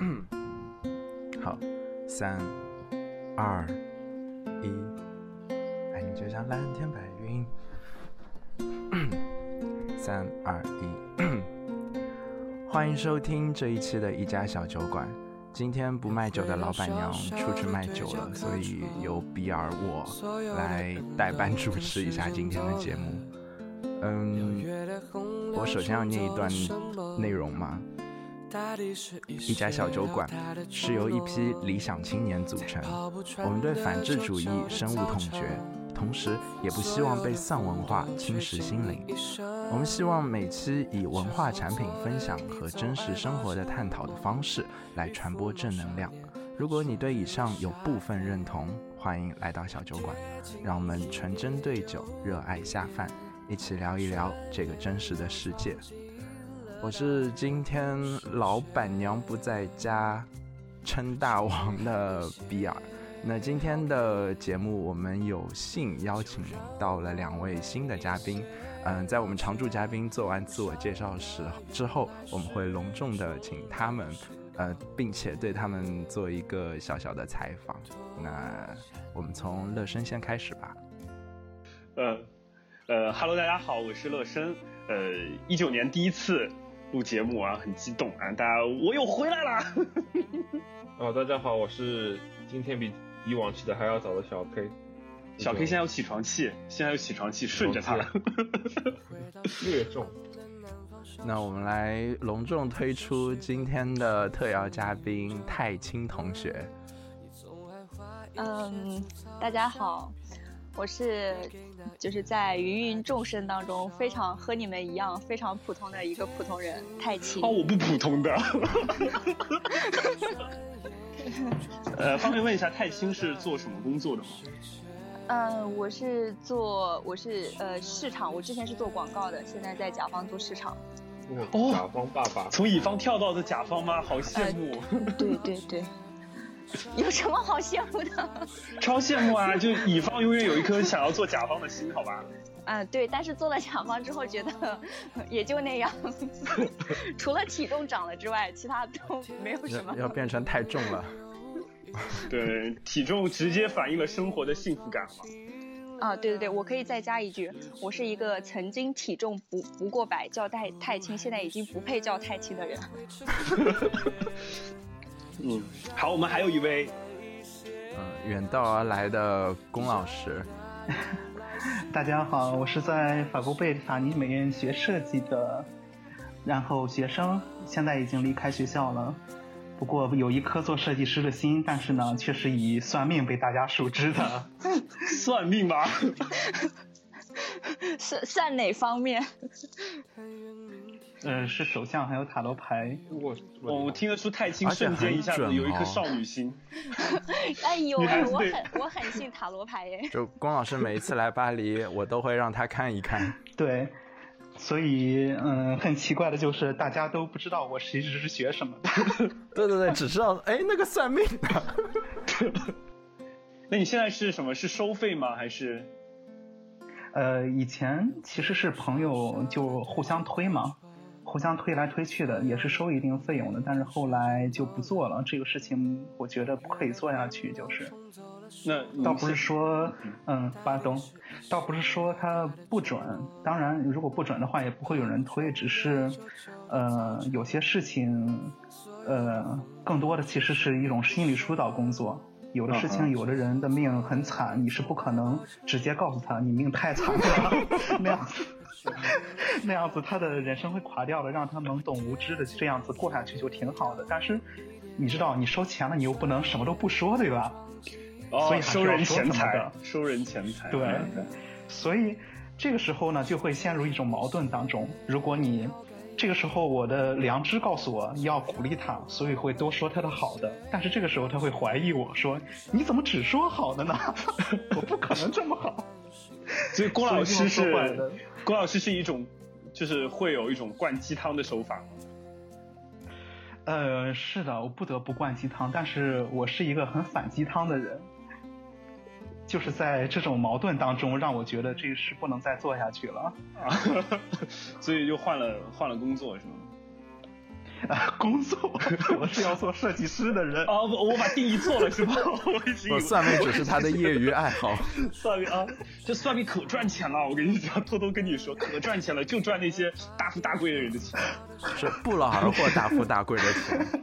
嗯 好，三、二、一，爱你就像蓝天白云。三、二、一，欢迎收听这一期的一家小酒馆。今天不卖酒的老板娘出去卖酒了，所以由比尔我来代班主持一下今天的节目。嗯，我首先要念一段内容嘛。一家小酒馆是由一批理想青年组成，我们对反智主义深恶痛绝，同时也不希望被丧文化侵蚀心灵。我们希望每期以文化产品分享和真实生活的探讨的方式来传播正能量。如果你对以上有部分认同，欢迎来到小酒馆，让我们纯真对酒，热爱下饭，一起聊一聊这个真实的世界。我是今天老板娘不在家，称大王的比尔。那今天的节目，我们有幸邀请到了两位新的嘉宾。嗯，在我们常驻嘉宾做完自我介绍时之后，我们会隆重的请他们，呃，并且对他们做一个小小的采访。那我们从乐生先开始吧。呃，呃哈喽，大家好，我是乐生。呃，一九年第一次。录节目啊，很激动啊！大家，我又回来了。哦，大家好，我是今天比以往起的还要早的小 K。小 K 现在有起床气，现在有起床气，顺着他。略重。那我们来隆重推出今天的特邀嘉宾太清同学。嗯，大家好。我是，就是在芸芸众生当中非常和你们一样非常普通的一个普通人，太清。哦，我不普通的。呃，方便问一下，泰清是做什么工作的吗？嗯，我是做，我是呃市场，我之前是做广告的，现在在甲方做市场。哦，甲方爸爸，从乙方跳到的甲方吗？好羡慕。对 对对。有什么好羡慕的？超羡慕啊！就乙方永远有一颗想要做甲方的心，好吧？啊，对，但是做了甲方之后，觉得也就那样，除了体重长了之外，其他都没有什么。要变成太重了。对，体重直接反映了生活的幸福感嘛。啊，对对对，我可以再加一句，我是一个曾经体重不不过百叫太太轻，现在已经不配叫太轻的人。嗯，好，我们还有一位，嗯，远道而来的龚老师。大家好，我是在法国贝法尼美院学设计的，然后学生现在已经离开学校了，不过有一颗做设计师的心，但是呢，却是以算命被大家熟知的。算命吗？算算哪方面？嗯，是手相还有塔罗牌。我我我听得出太清瞬间一下子有一颗少女心。哎呦，我很我很信塔罗牌耶。就龚老师每一次来巴黎，我都会让他看一看。对，所以嗯，很奇怪的就是大家都不知道我其实是学什么的。对对对，只知道哎那个算命的。那你现在是什么？是收费吗？还是？呃，以前其实是朋友就互相推嘛。互相推来推去的，也是收一定费用的，但是后来就不做了。这个事情我觉得不可以做下去，就是。那倒不是说，嗯，巴东，倒不是说它不准。当然，如果不准的话，也不会有人推。只是，呃，有些事情，呃，更多的其实是一种心理疏导工作。有的事情，有的人的命很惨，你是不可能直接告诉他你命太惨了 那样子。那样子，他的人生会垮掉的，让他懵懂无知的这样子过下去就挺好的。但是，你知道，你收钱了，你又不能什么都不说，对吧？哦，所以收人钱财，收人钱财。对，所以这个时候呢，就会陷入一种矛盾当中。如果你这个时候，我的良知告诉我要鼓励他，所以会多说他的好的。但是这个时候，他会怀疑我说：“你怎么只说好的呢？我不可能这么好。”所以郭老师是。郭老师是一种，就是会有一种灌鸡汤的手法。呃，是的，我不得不灌鸡汤，但是我是一个很反鸡汤的人，就是在这种矛盾当中，让我觉得这事不能再做下去了。啊 所以就换了换了工作，是吗？啊工作，我是要做设计师的人。啊，我我把定义错了是吧？我算命只是他的业余爱好。算命啊，这算命可赚钱了，我跟你讲，偷偷跟你说，可赚钱了，就赚那些大富大贵的人的钱，是不劳而获大富大贵的钱。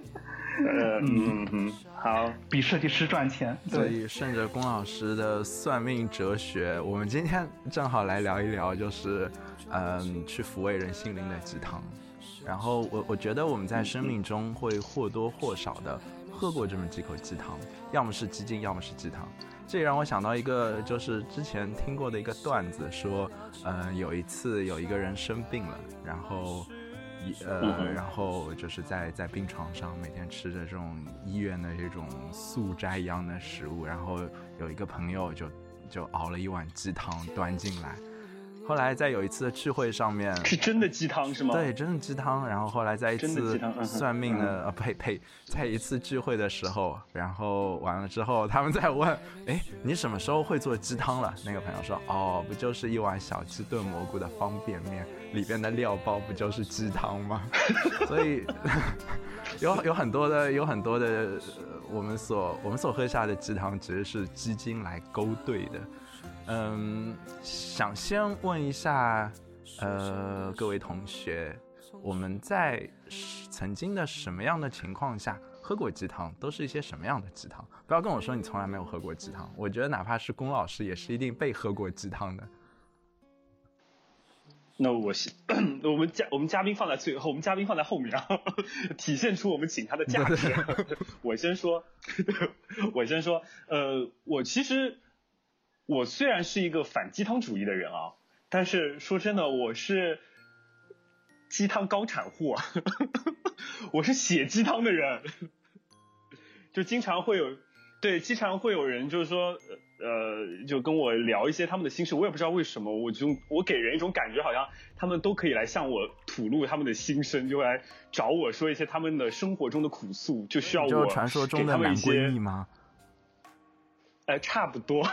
呃嗯嗯，好，比设计师赚钱。所以顺着龚老师的算命哲学，我们今天正好来聊一聊，就是嗯，去抚慰人心灵的鸡汤。然后我我觉得我们在生命中会或多或少的喝过这么几口鸡汤，要么是鸡精，要么是鸡汤。这也让我想到一个，就是之前听过的一个段子，说，嗯，有一次有一个人生病了，然后。呃，然后就是在在病床上每天吃着这种医院的这种素斋一样的食物，然后有一个朋友就就熬了一碗鸡汤端进来。后来在有一次的聚会上面，是真的鸡汤是吗？对，真的鸡汤。然后后来在一次算命的呃呸呸，在一次聚会的时候，然后完了之后，他们在问，哎，你什么时候会做鸡汤了？那个朋友说，哦，不就是一碗小鸡炖蘑菇的方便面，里边的料包不就是鸡汤吗？所以 有有很多的有很多的我们所我们所喝下的鸡汤，其实是鸡精来勾兑的。嗯，想先问一下，呃，各位同学，我们在曾经的什么样的情况下喝过鸡汤？都是一些什么样的鸡汤？不要跟我说你从来没有喝过鸡汤。我觉得哪怕是龚老师，也是一定被喝过鸡汤的。那我先，我们嘉我们嘉宾放在最后，我们嘉宾放在后面啊，体现出我们请他的价 值。我先说，我先说，呃，我其实。我虽然是一个反鸡汤主义的人啊，但是说真的，我是鸡汤高产户，我是写鸡汤的人，就经常会有对，经常会有人就是说，呃，就跟我聊一些他们的心事，我也不知道为什么，我就我给人一种感觉，好像他们都可以来向我吐露他们的心声，就来找我说一些他们的生活中的苦诉，就需要我传说中的男闺蜜吗？呃，差不多，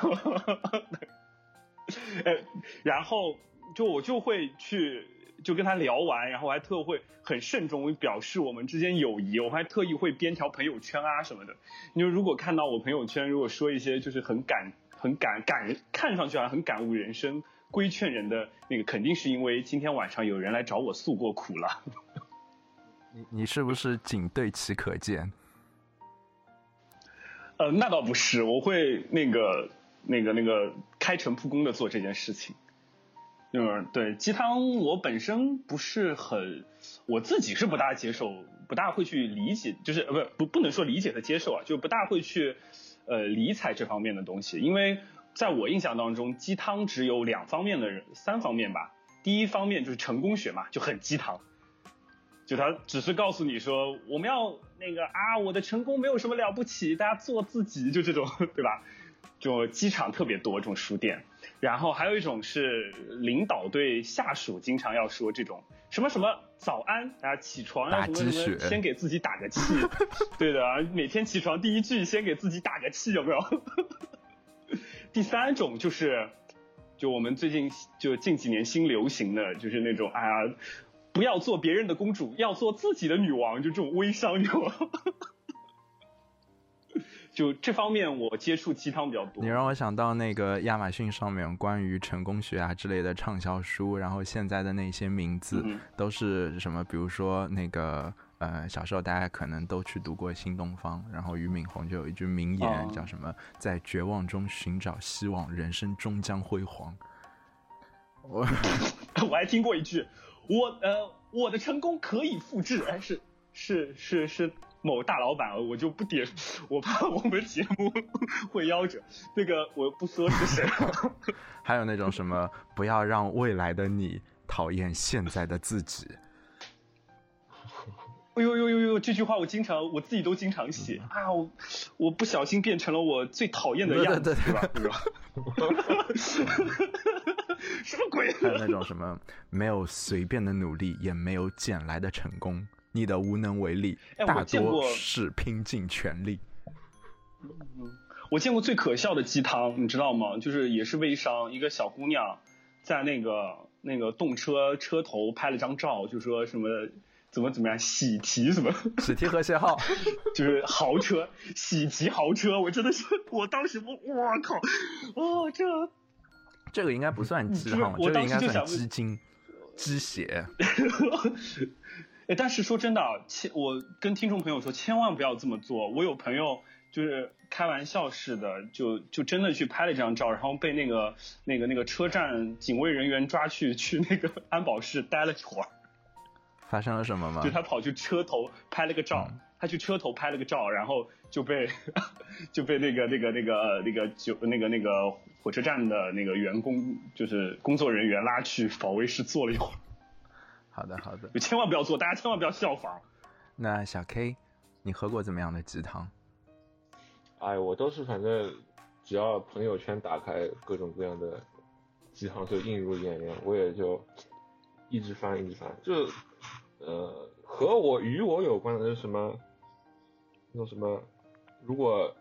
呃，然后就我就会去就跟他聊完，然后我还特会很慎重表示我们之间友谊，我还特意会编条朋友圈啊什么的。你说如果看到我朋友圈，如果说一些就是很感很感感，看上去好像很感悟人生、规劝人的那个，肯定是因为今天晚上有人来找我诉过苦了。你你是不是仅对其可见？呃，那倒不是，我会那个、那个、那个开诚布公的做这件事情。嗯，对，鸡汤我本身不是很，我自己是不大接受，不大会去理解，就是呃，不不不能说理解和接受啊，就不大会去呃理睬这方面的东西，因为在我印象当中，鸡汤只有两方面的人，三方面吧。第一方面就是成功学嘛，就很鸡汤。就他只是告诉你说，我们要那个啊，我的成功没有什么了不起，大家做自己，就这种，对吧？就机场特别多这种书店，然后还有一种是领导对下属经常要说这种什么什么早安，大家起床啊什么什么，先给自己打个气，对的，每天起床第一句先给自己打个气，有没有？第三种就是，就我们最近就近几年新流行的就是那种，哎呀。不要做别人的公主，要做自己的女王，就这种微商，就就这方面我接触鸡汤比较多。你让我想到那个亚马逊上面关于成功学啊之类的畅销书，然后现在的那些名字都是什么？比如说那个呃，小时候大家可能都去读过新东方，然后俞敏洪就有一句名言叫什么？在绝望中寻找希望，人生终将辉煌。我 我还听过一句。我呃，我的成功可以复制，哎，是是是是某大老板，我就不点，我怕我们节目 会夭折，那个我不说是谁。还有那种什么，不要让未来的你讨厌现在的自己。哎呦呦呦呦！这句话我经常，我自己都经常写啊，我我不小心变成了我最讨厌的样子，对吧？对吧？什么鬼？还有那种什么，没有随便的努力，也没有捡来的成功，你的无能为力，大多是拼尽全力。我见过最可笑的鸡汤，你知道吗？就是也是微商，一个小姑娘在那个那个动车车头拍了张照，就说什么怎么怎么样喜提什么 喜提和谐号，就是豪车喜提豪车，我真的是我当时我我靠，哦这这个应该不算鸡汤，我这个应该算当时就想支金、支血。哎，但是说真的啊，千我跟听众朋友说，千万不要这么做。我有朋友就是开玩笑似的，就就真的去拍了这张照，然后被那个那个那个车站警卫人员抓去去那个安保室待了一会儿。发生了什么吗就？他跑去车头拍了个照，嗯他去车头拍了个照，然后就被 就被那个那个那个那个就那个那个火车站的那个员工就是工作人员拉去保卫室坐了一会儿。好的，好的。就千万不要做，大家千万不要效仿。那小 K，你喝过怎么样的鸡汤？哎，我都是反正只要朋友圈打开各种各样的鸡汤就映入眼帘，我也就一直翻一直翻。就呃和我与我有关的是什么？那种什么？如果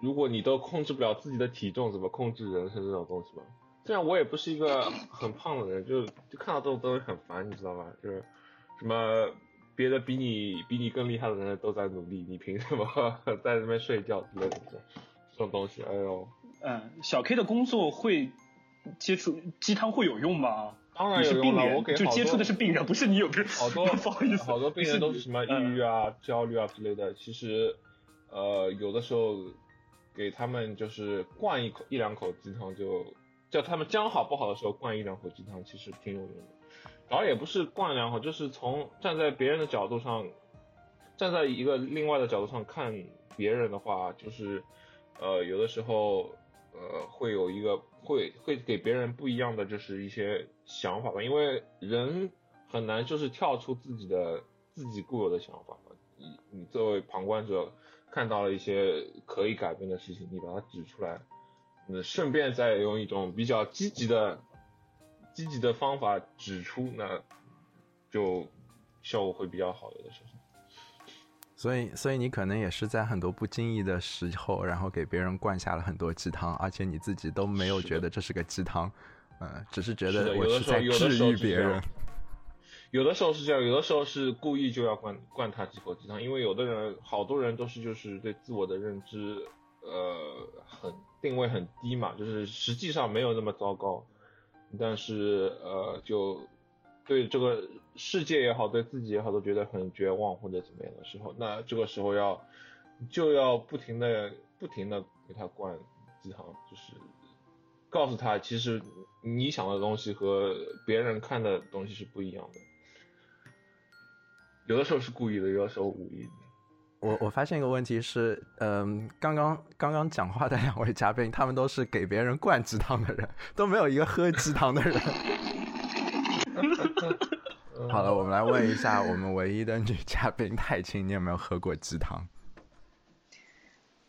如果你都控制不了自己的体重，怎么控制人生这种东西吗？虽然我也不是一个很胖的人，就就看到这种东西很烦，你知道吧？就是什么别的比你比你更厉害的人都在努力，你凭什么 在那边睡觉之类的这种东西？哎呦，嗯，小 K 的工作会接触鸡汤会有用吗？当然有用了，你是病人，我给就接触的是病人，不是你有病好多 不好意思，好多病人都是什么抑郁啊。啊、焦虑啊之类的。其实，呃，有的时候给他们就是灌一口一两口鸡汤就，叫他们将好不好的时候灌一两口鸡汤，其实挺有用的。倒也不是灌两口，就是从站在别人的角度上，站在一个另外的角度上看别人的话，就是呃，有的时候呃会有一个会会给别人不一样的就是一些想法吧，因为人很难就是跳出自己的自己固有的想法嘛。你你作为旁观者看到了一些可以改变的事情，你把它指出来，嗯，顺便再用一种比较积极的积极的方法指出，那就效果会比较好，有的时候。所以，所以你可能也是在很多不经意的时候，然后给别人灌下了很多鸡汤，而且你自己都没有觉得这是个鸡汤，嗯、只是觉得我有的时候在治愈别人。有的时候是这样，有的时候是故意就要灌灌他几口鸡汤，因为有的人，好多人都是就是对自我的认知，呃，很定位很低嘛，就是实际上没有那么糟糕，但是呃，就对这个世界也好，对自己也好，都觉得很绝望或者怎么样的时候，那这个时候要就要不停的不停的给他灌鸡汤，就是告诉他，其实你想的东西和别人看的东西是不一样的。有的时候是故意的，有的时候无意的。我我发现一个问题是，嗯、刚刚刚刚讲话的两位嘉宾，他们都是给别人灌鸡汤的人，都没有一个喝鸡汤的人。好了，我们来问一下我们唯一的女嘉宾太清，你有没有喝过鸡汤？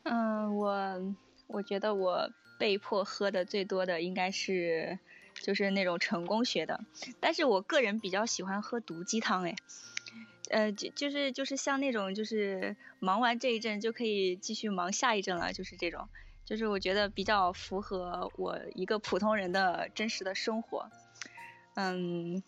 嗯，我我觉得我被迫喝的最多的应该是就是那种成功学的，但是我个人比较喜欢喝毒鸡汤，哎，呃，就就是就是像那种就是忙完这一阵就可以继续忙下一阵了，就是这种，就是我觉得比较符合我一个普通人的真实的生活，嗯。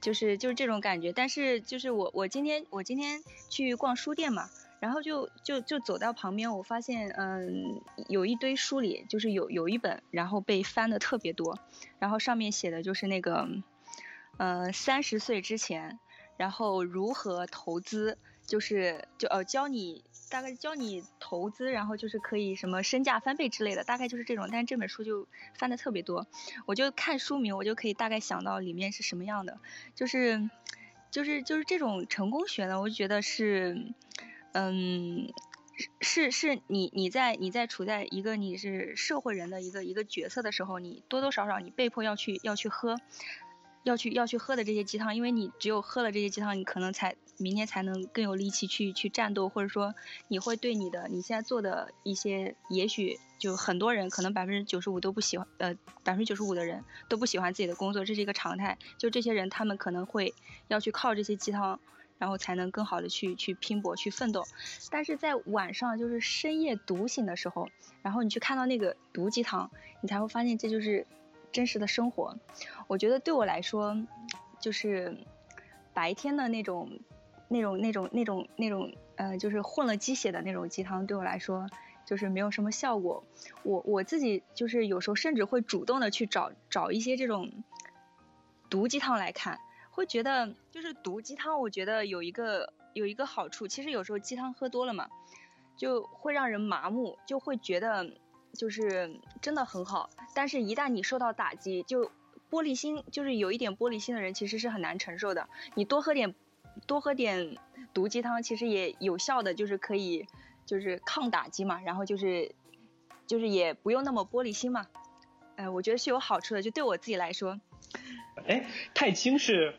就是就是这种感觉，但是就是我我今天我今天去逛书店嘛，然后就就就走到旁边，我发现嗯有一堆书里就是有有一本，然后被翻的特别多，然后上面写的就是那个呃三十岁之前，然后如何投资，就是就呃教你大概教你投资，然后就是可以什么身价翻倍之类的，大概就是这种，但是这本书就翻的特别多，我就看书名，我就可以大概想到里面是什么样的，就是就是就是这种成功学呢，我就觉得是，嗯，是是你你在你在处在一个你是社会人的一个一个角色的时候，你多多少少你被迫要去要去喝，要去要去喝的这些鸡汤，因为你只有喝了这些鸡汤，你可能才明天才能更有力气去去战斗，或者说你会对你的你现在做的一些，也许就很多人可能百分之九十五都不喜欢，呃，百分之九十五的人都不喜欢自己的工作，这是一个常态。就这些人，他们可能会要去靠这些鸡汤，然后才能更好的去去拼搏去奋斗。但是在晚上就是深夜独醒的时候，然后你去看到那个毒鸡汤，你才会发现这就是真实的生活。我觉得对我来说，就是白天的那种那种那种那种那种呃，就是混了鸡血的那种鸡汤，对我来说就是没有什么效果。我我自己就是有时候甚至会主动的去找找一些这种毒鸡汤来看，会觉得就是毒鸡汤，我觉得有一个有一个好处，其实有时候鸡汤喝多了嘛，就会让人麻木，就会觉得就是真的很好，但是一旦你受到打击，就玻璃心，就是有一点玻璃心的人其实是很难承受的。你多喝点。多喝点毒鸡汤，其实也有效的，就是可以，就是抗打击嘛，然后就是，就是也不用那么玻璃心嘛，哎，我觉得是有好处的，就对我自己来说。哎，太清是，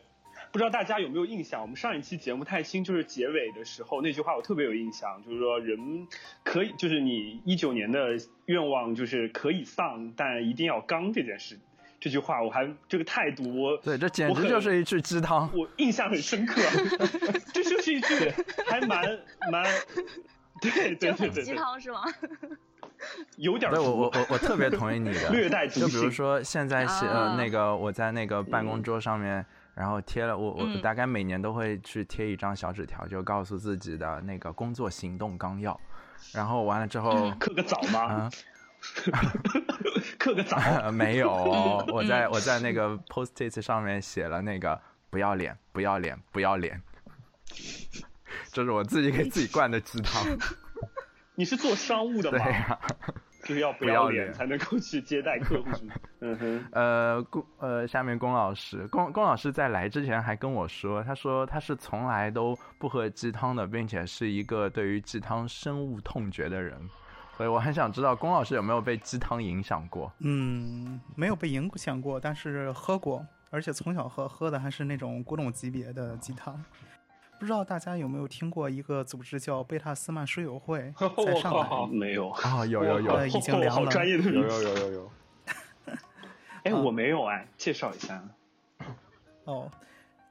不知道大家有没有印象？我们上一期节目太清就是结尾的时候那句话，我特别有印象，就是说人可以，就是你一九年的愿望就是可以丧，但一定要刚这件事。这句话我还这个态度，我对这简直就是一句鸡汤，我印象很深刻。这就是一句还蛮蛮，对对对对，鸡汤是吗？有点。对我我我我特别同意你的，略带就比如说现在是呃那个我在那个办公桌上面，然后贴了我我大概每年都会去贴一张小纸条，就告诉自己的那个工作行动纲要，然后完了之后刻个早吗？刻个早 没有，我在我在那个 post-it 上面写了那个不要脸，不要脸，不要脸，这是我自己给自己灌的鸡汤。你是做商务的吗？对呀，就是要不要脸才能够去接待客户。嗯哼。呃，龚呃，下面龚老师，龚龚老师在来之前还跟我说，他说他是从来都不喝鸡汤的，并且是一个对于鸡汤深恶痛绝的人。所以我很想知道龚老师有没有被鸡汤影响过？嗯，没有被影响过，但是喝过，而且从小喝，喝的还是那种古董级别的鸡汤。不知道大家有没有听过一个组织叫贝塔斯曼书友会，在上海没有啊？有有有，已经凉了。专业的有有有有有。哎，我没有哎，介绍一下。哦，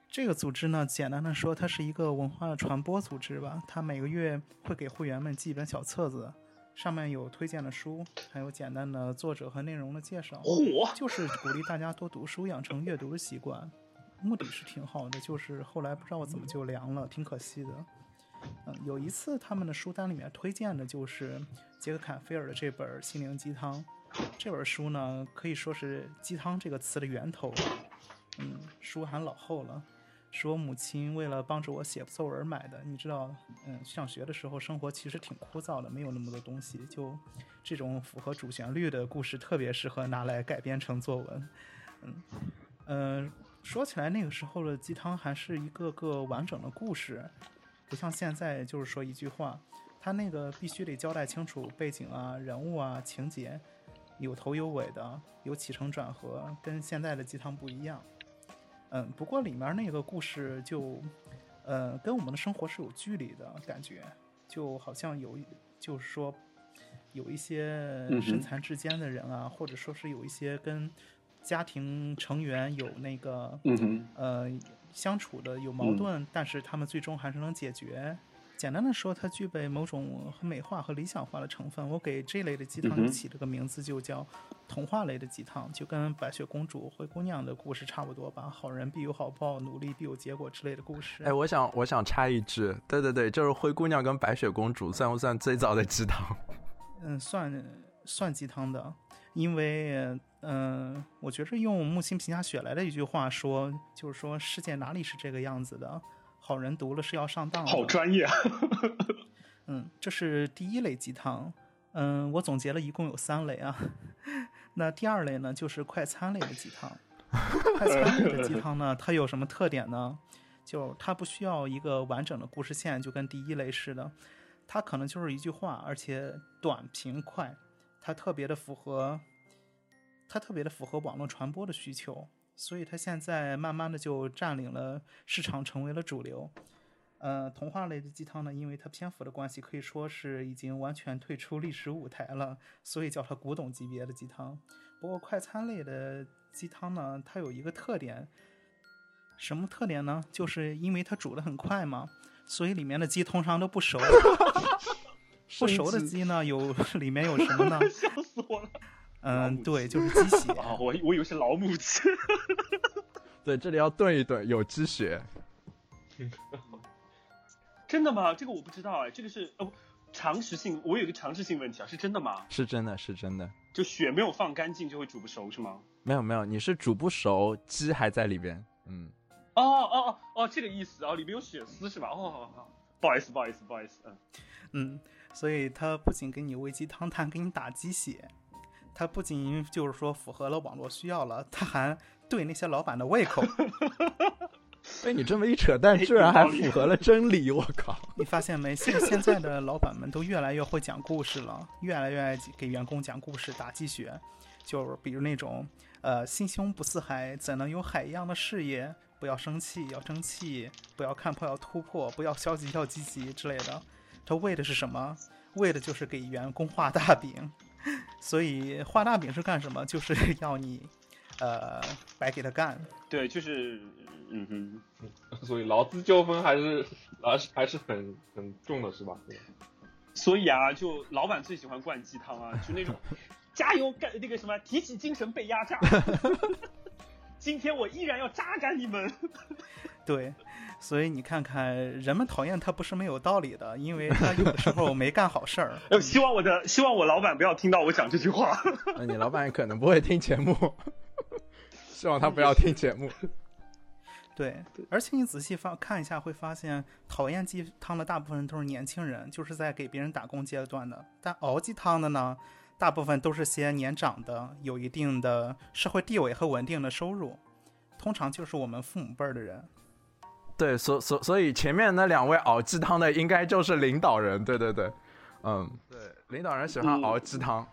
这个组织呢，简单的说，它是一个文化传播组织吧。它每个月会给会员们寄一本小册子。上面有推荐的书，还有简单的作者和内容的介绍，就是鼓励大家多读书，养成阅读的习惯，目的是挺好的。就是后来不知道怎么就凉了，挺可惜的。嗯，有一次他们的书单里面推荐的就是杰克坎菲尔的这本《心灵鸡汤》，这本书呢可以说是鸡汤这个词的源头。嗯，书还老厚了。是我母亲为了帮助我写作文买的。你知道，嗯，上学的时候生活其实挺枯燥的，没有那么多东西。就这种符合主旋律的故事，特别适合拿来改编成作文。嗯嗯，说起来，那个时候的鸡汤还是一个个完整的故事，不像现在就是说一句话，他那个必须得交代清楚背景啊、人物啊、情节，有头有尾的，有起承转合，跟现在的鸡汤不一样。嗯，不过里面那个故事就，呃，跟我们的生活是有距离的感觉，就好像有，就是说，有一些身残志坚的人啊，或者说是有一些跟家庭成员有那个，呃，相处的有矛盾，但是他们最终还是能解决。简单的说，它具备某种很美化和理想化的成分。我给这类的鸡汤起了个名字，就叫童话类的鸡汤，就跟白雪公主、灰姑娘的故事差不多吧。好人必有好报，努力必有结果之类的故事。哎，我想，我想插一句，对对对，就是灰姑娘跟白雪公主算不算最早的鸡汤？嗯，算算鸡汤的，因为嗯，我觉着用木心评价雪莱的一句话说，就是说世界哪里是这个样子的。好人读了是要上当的。好专业。嗯，这是第一类鸡汤。嗯，我总结了一共有三类啊。那第二类呢，就是快餐类的鸡汤。快餐类的鸡汤呢，它有什么特点呢？就它不需要一个完整的故事线，就跟第一类似的，它可能就是一句话，而且短平快。它特别的符合，它特别的符合网络传播的需求。所以它现在慢慢的就占领了市场，成为了主流。呃，童话类的鸡汤呢，因为它篇幅的关系，可以说是已经完全退出历史舞台了，所以叫它古董级别的鸡汤。不过快餐类的鸡汤呢，它有一个特点，什么特点呢？就是因为它煮的很快嘛，所以里面的鸡通常都不熟。不熟的鸡呢，有 里面有什么呢？笑死我了。嗯，对，就是鸡血啊！我我以为是老母鸡。对，这里要炖一炖，有鸡血。真的吗？这个我不知道哎，这个是哦，常识性，我有一个常识性问题啊，是真的吗？是真的，是真的。就血没有放干净就会煮不熟是吗？没有没有，你是煮不熟，鸡还在里边。嗯。哦哦哦哦，这个意思哦，里面有血丝是吧？哦，不好意思不好意思不好意思，嗯嗯，所以他不仅给你喂鸡汤，它还给你打鸡血，他不仅就是说符合了网络需要了，他还对那些老板的胃口。被你这么一扯淡，居然还符合了真理！我靠！你发现没？现现在的老板们都越来越会讲故事了，越来越爱给员工讲故事、打鸡血，就比如那种呃，心胸不似海，怎能有海一样的事业？不要生气，要争气；不要看破，要突破；不要消极，要积极之类的。他为的是什么？为的就是给员工画大饼。所以画大饼是干什么？就是 要你，呃，白给他干。对，就是，嗯哼。所以劳资纠纷还是还是还是很很重的，是吧？所以啊，就老板最喜欢灌鸡汤啊，就那种 加油干那个什么，提起精神被压榨。今天我依然要榨干你们。对，所以你看看，人们讨厌他不是没有道理的，因为他有的时候没干好事儿。希望我的，希望我老板不要听到我讲这句话。那你老板可能不会听节目，希望他不要听节目。对，而且你仔细发看一下，会发现讨厌鸡汤的大部分都是年轻人，就是在给别人打工阶段的。但熬鸡汤的呢？大部分都是些年长的，有一定的社会地位和稳定的收入，通常就是我们父母辈儿的人。对，所所所以前面那两位熬鸡汤的应该就是领导人，对对对，嗯，对，领导人喜欢熬鸡汤，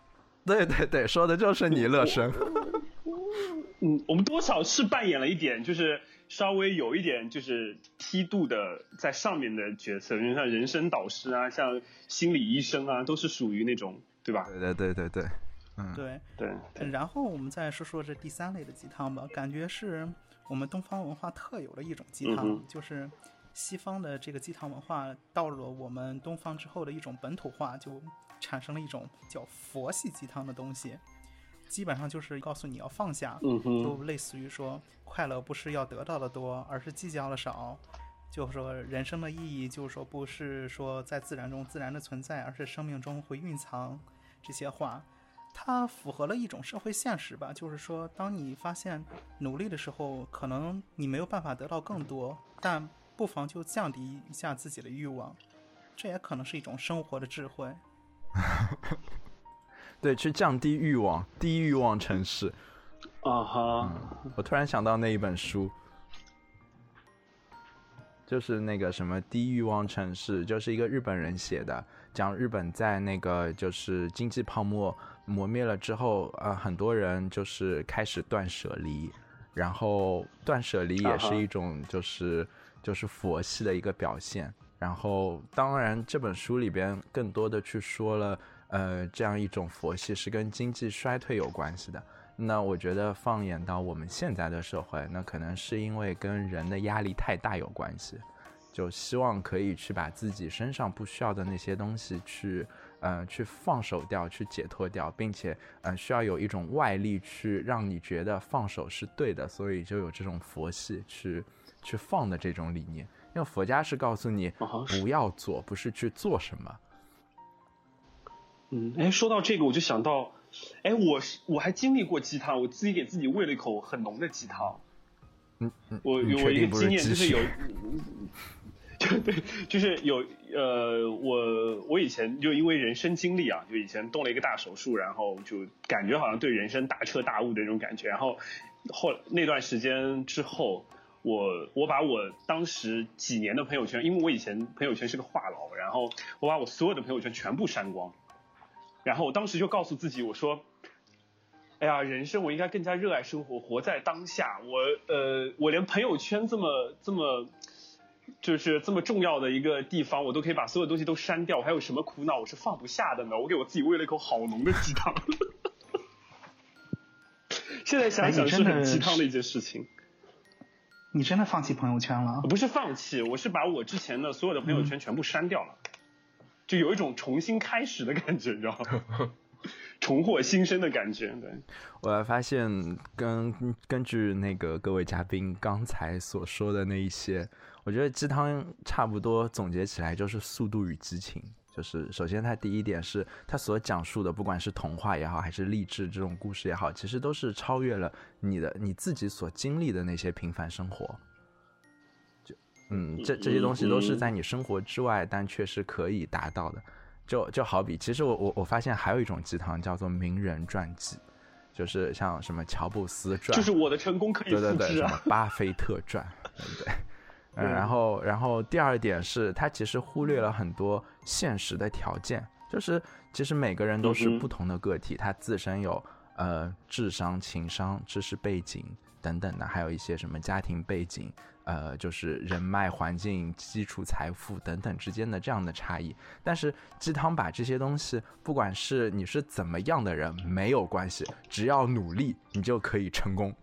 对对对，说的就是你乐生。嗯，我们多少是扮演了一点，就是稍微有一点就是梯度的在上面的角色，因为像人生导师啊，像心理医生啊，都是属于那种。对吧？对对对对对，嗯，对对。然后我们再说说这第三类的鸡汤吧，感觉是我们东方文化特有的一种鸡汤，就是西方的这个鸡汤文化到了我们东方之后的一种本土化，就产生了一种叫佛系鸡汤的东西。基本上就是告诉你要放下，就类似于说快乐不是要得到的多，而是计较的少。就是说，人生的意义就是说，不是说在自然中自然的存在，而是生命中会蕴藏这些话。它符合了一种社会现实吧，就是说，当你发现努力的时候，可能你没有办法得到更多，但不妨就降低一下自己的欲望，这也可能是一种生活的智慧。对，去降低欲望，低欲望城市。啊哈！我突然想到那一本书。就是那个什么低欲望城市，就是一个日本人写的，讲日本在那个就是经济泡沫磨灭了之后，呃，很多人就是开始断舍离，然后断舍离也是一种就是就是佛系的一个表现。然后当然这本书里边更多的去说了，呃，这样一种佛系是跟经济衰退有关系的。那我觉得放眼到我们现在的社会，那可能是因为跟人的压力太大有关系，就希望可以去把自己身上不需要的那些东西去，呃，去放手掉，去解脱掉，并且，呃，需要有一种外力去让你觉得放手是对的，所以就有这种佛系去去放的这种理念。因为佛家是告诉你不要做，不是去做什么。嗯，哎，说到这个，我就想到。哎，我是我还经历过鸡汤，我自己给自己喂了一口很浓的鸡汤。嗯，我我一个经验就是有，对，就是有呃，我我以前就因为人生经历啊，就以前动了一个大手术，然后就感觉好像对人生大彻大悟的那种感觉。然后后那段时间之后，我我把我当时几年的朋友圈，因为我以前朋友圈是个话痨，然后我把我所有的朋友圈全部删光。然后我当时就告诉自己，我说：“哎呀，人生我应该更加热爱生活，活在当下。我呃，我连朋友圈这么这么就是这么重要的一个地方，我都可以把所有东西都删掉，我还有什么苦恼我是放不下的呢？我给我自己喂了一口好浓的鸡汤。现在想想是很鸡汤的一件事情。你真的放弃朋友圈了？不是放弃，我是把我之前的所有的朋友圈全部删掉了。”就有一种重新开始的感觉，你知道吗？重获新生的感觉。对，我还发现根根据那个各位嘉宾刚才所说的那一些，我觉得鸡汤差不多总结起来就是速度与激情。就是首先，它第一点是它所讲述的，不管是童话也好，还是励志这种故事也好，其实都是超越了你的你自己所经历的那些平凡生活。就嗯，这这些东西都是在你生活之外，但却是可以达到的。就就好比，其实我我我发现还有一种鸡汤叫做名人传记，就是像什么乔布斯传，就是我的成功可以复制啊，对对对，什么巴菲特传，对不对？嗯，然后，然后第二点是，他其实忽略了很多现实的条件，就是其实每个人都是不同的个体，他自身有呃智商、情商、知识背景等等的，还有一些什么家庭背景，呃，就是人脉、环境、基础财富等等之间的这样的差异。但是鸡汤把这些东西，不管是你是怎么样的人，没有关系，只要努力，你就可以成功。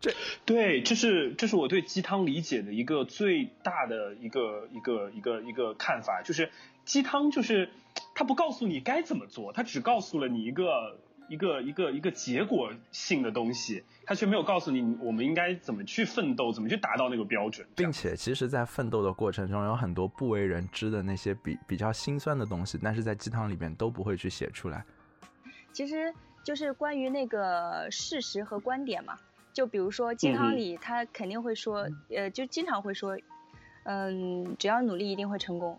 这对，这是这是我对鸡汤理解的一个最大的一个一个一个一个看法，就是鸡汤就是他不告诉你该怎么做，他只告诉了你一个一个一个一个结果性的东西，他却没有告诉你我们应该怎么去奋斗，怎么去达到那个标准，并且其实，在奋斗的过程中，有很多不为人知的那些比比较心酸的东西，但是在鸡汤里面都不会去写出来。其实就是关于那个事实和观点嘛。就比如说鸡汤里，他肯定会说，呃，就经常会说，嗯，只要努力一定会成功，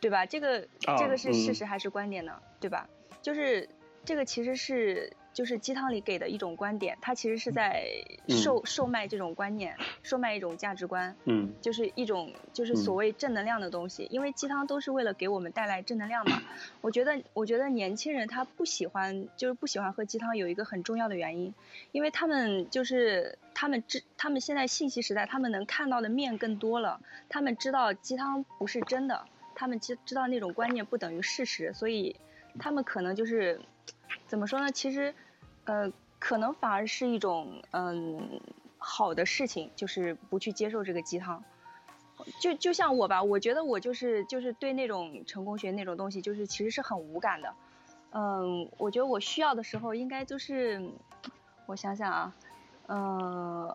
对吧？这个这个是事实还是观点呢？对吧？就是这个其实是。就是鸡汤里给的一种观点，它其实是在售售卖这种观念，售卖一种价值观，嗯，就是一种就是所谓正能量的东西。因为鸡汤都是为了给我们带来正能量嘛。我觉得，我觉得年轻人他不喜欢，就是不喜欢喝鸡汤，有一个很重要的原因，因为他们就是他们知，他们现在信息时代，他们能看到的面更多了，他们知道鸡汤不是真的，他们知知道那种观念不等于事实，所以他们可能就是。怎么说呢？其实，呃，可能反而是一种嗯好的事情，就是不去接受这个鸡汤。就就像我吧，我觉得我就是就是对那种成功学那种东西，就是其实是很无感的。嗯，我觉得我需要的时候，应该就是，我想想啊，嗯，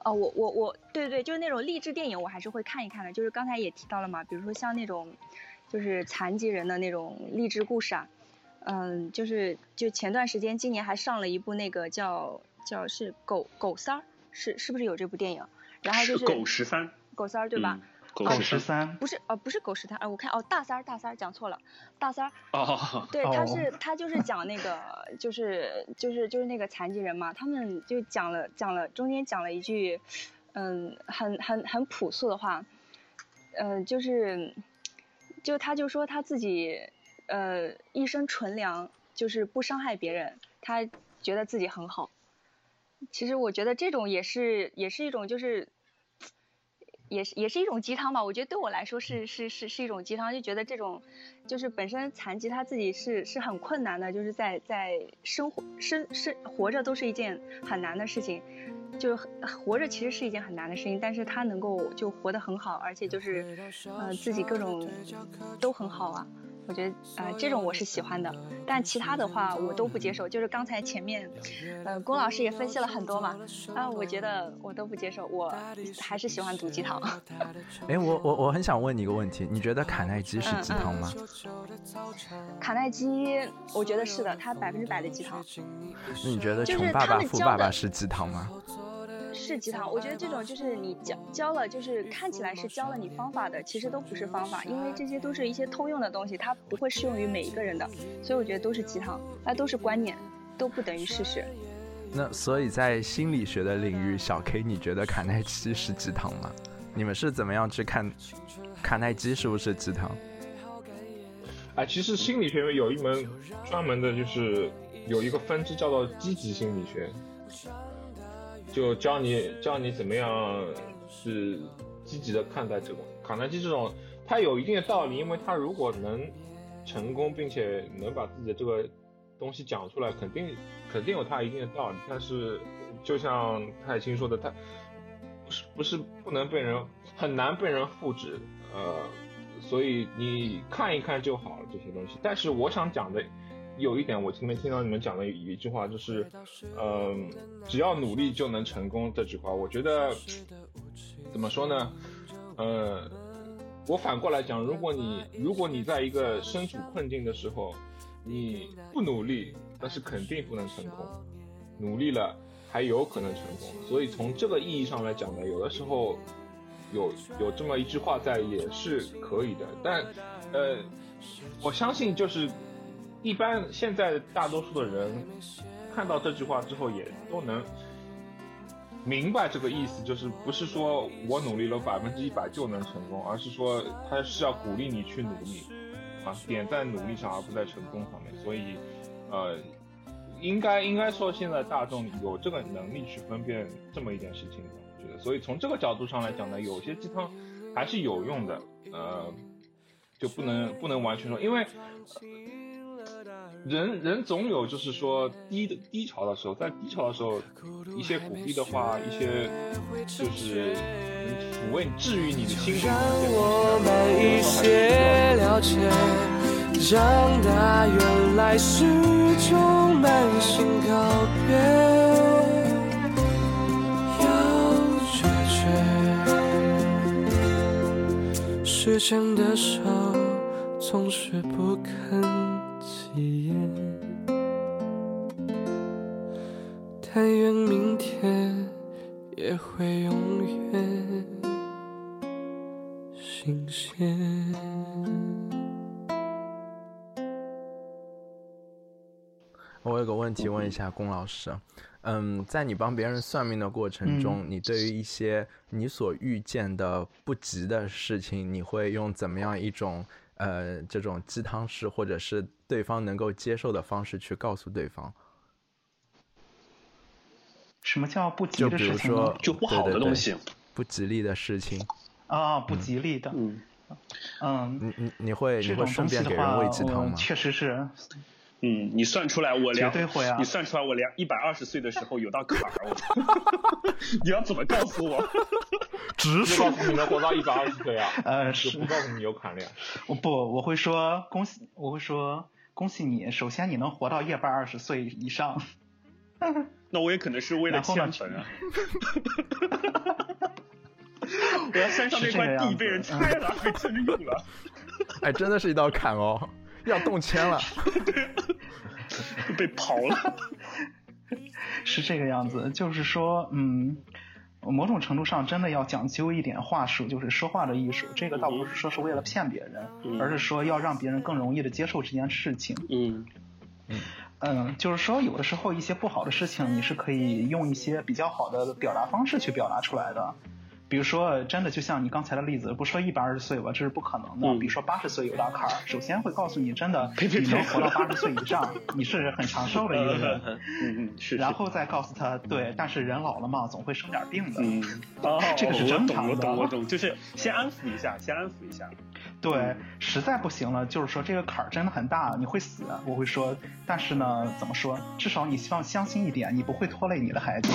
哦，我我我，对对，就是那种励志电影，我还是会看一看的。就是刚才也提到了嘛，比如说像那种，就是残疾人的那种励志故事啊。嗯，就是就前段时间，今年还上了一部那个叫叫是狗狗三儿，是是不是有这部电影？然后就是狗十三，狗三儿对吧？狗十三不是哦，不是狗十三，啊，我看哦大三儿大三儿讲错了，大三儿哦，对，他是他就是讲那个就是就是就是那个残疾人嘛，他们就讲了讲了中间讲了一句嗯很很很朴素的话，嗯就是就他就说他自己。呃，一身纯良，就是不伤害别人，他觉得自己很好。其实我觉得这种也是，也是一种，就是，也是也是一种鸡汤吧。我觉得对我来说是是是是一种鸡汤，就觉得这种，就是本身残疾他自己是是很困难的，就是在在生活生生活着都是一件很难的事情，就活着其实是一件很难的事情，但是他能够就活得很好，而且就是呃自己各种都很好啊。我觉得啊，这种我是喜欢的，但其他的话我都不接受。就是刚才前面，呃，龚老师也分析了很多嘛，啊，我觉得我都不接受，我还是喜欢毒鸡汤。哎，我我我很想问你一个问题，你觉得卡耐基是鸡汤吗？卡耐基，我觉得是的，他百分之百的鸡汤。那你觉得穷爸爸富爸爸是鸡汤吗？是鸡汤，我觉得这种就是你教教了，就是看起来是教了你方法的，其实都不是方法，因为这些都是一些通用的东西，它不会适用于每一个人的，所以我觉得都是鸡汤，那都是观念，都不等于事实。那所以在心理学的领域，小 K，你觉得卡耐基是鸡汤吗？你们是怎么样去看卡耐基是不是鸡汤？啊，其实心理学有一门专门的，就是有一个分支叫做积极心理学。就教你教你怎么样是积极的看待这种卡耐基这种，他有一定的道理，因为他如果能成功，并且能把自己的这个东西讲出来，肯定肯定有他一定的道理。但是就像太清说的，他不是不是不能被人很难被人复制，呃，所以你看一看就好了这些东西。但是我想讲的有一点，我前面听到你们讲的一句话，就是，嗯，只要努力就能成功这句话，我觉得怎么说呢？呃，我反过来讲，如果你如果你在一个身处困境的时候，你不努力，那是肯定不能成功；努力了，还有可能成功。所以从这个意义上来讲呢，有的时候有有这么一句话在也是可以的。但，呃，我相信就是一般现在大多数的人看到这句话之后，也都能明白这个意思，就是不是说我努力了百分之一百就能成功，而是说他是要鼓励你去努力啊。点在努力上，而不在成功上面，所以，呃，应该应该说，现在大众有这个能力去分辨这么一件事情的，我觉得，所以从这个角度上来讲呢，有些鸡汤还是有用的，呃，就不能不能完全说，因为人人总有就是说低的低潮的时候，在低潮的时候，一些鼓励的话，一些就是抚慰、治愈你的心灵的一些。长大原来是种慢性告别，要决绝。时间的手总是不肯起眼，但愿明天也会永远新鲜。我有个问题问一下龚老师，嗯，在你帮别人算命的过程中，你对于一些你所遇见的不吉的事情，你会用怎么样一种呃这种鸡汤式或者是对方能够接受的方式去告诉对方？什么叫不吉的事情？就比如说，就不好的东西，不吉利的事情。啊，不吉利的。嗯嗯。你你你会你会顺便给人喂鸡汤吗？确实是。嗯，你算出来我两，绝对会啊！你算出来我两一百二十岁的时候有道坎儿，你要怎么告诉我？直说你能活到一百二十岁啊？呃，是不告诉你有坎儿呀。我不，我会说恭喜，我会说恭喜你。首先你能活到一百二十岁以上。那我也可能是为了欠坟啊。我要山上那块地被人拆了，还真用了。哎，真的是一道坎哦。要动迁了，对 被刨了，是这个样子。就是说，嗯，某种程度上真的要讲究一点话术，就是说话的艺术。这个倒不是说是为了骗别人，而是说要让别人更容易的接受这件事情。嗯嗯嗯，就是说有的时候一些不好的事情，你是可以用一些比较好的表达方式去表达出来的。比如说，真的就像你刚才的例子，不说一百二十岁吧，这是不可能的。比如说八十岁有道坎儿，首先会告诉你，真的你能活到八十岁以上，你是很长寿的一个人。嗯嗯，是。然后再告诉他，对，但是人老了嘛，总会生点病的。嗯，这个是正常的。我懂，我懂，就是先安抚一下，先安抚一下。对，实在不行了，就是说这个坎儿真的很大，你会死。我会说，但是呢，怎么说？至少你希望相信一点，你不会拖累你的孩子。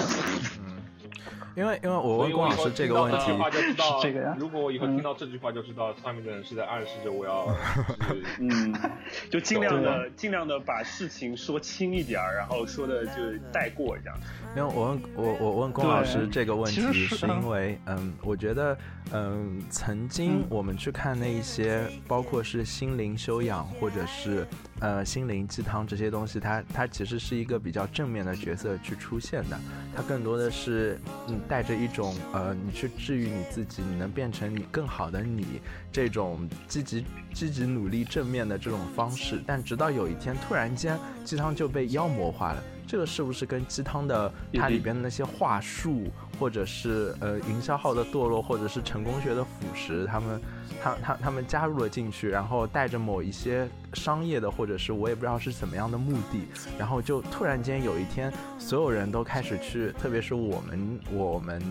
因为因为我问龚老师这个问题，这个呀。如果我以后听到这句话，就知道上面的人是在暗示着我要 嗯，就尽量的尽量的把事情说轻一点儿，然后说的就带过一样。因为我问我我问龚老师这个问题，是因为嗯，我觉得嗯，曾经我们去看那一些，包括是心灵修养或者是。呃，心灵鸡汤这些东西，它它其实是一个比较正面的角色去出现的，它更多的是嗯带着一种呃你去治愈你自己，你能变成你更好的你这种积极积极努力正面的这种方式。但直到有一天突然间鸡汤就被妖魔化了，这个是不是跟鸡汤的它里边的那些话术，或者是呃营销号的堕落，或者是成功学的腐蚀，他们？他他他们加入了进去，然后带着某一些商业的，或者是我也不知道是怎么样的目的，然后就突然间有一天，所有人都开始去，特别是我们我们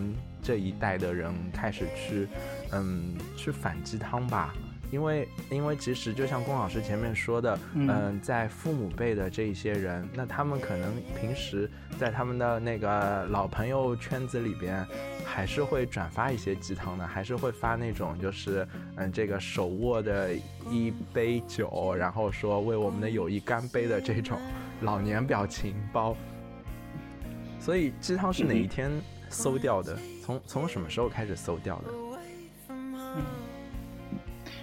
这一代的人开始去，嗯，去反鸡汤吧，因为因为其实就像龚老师前面说的，嗯，在父母辈的这一些人，那他们可能平时在他们的那个老朋友圈子里边，还是会转发一些鸡汤的，还是会发那种就是嗯这个手握的一杯酒，然后说为我们的友谊干杯的这种老年表情包。所以鸡汤是哪一天搜掉的？从从什么时候开始搜掉的？嗯，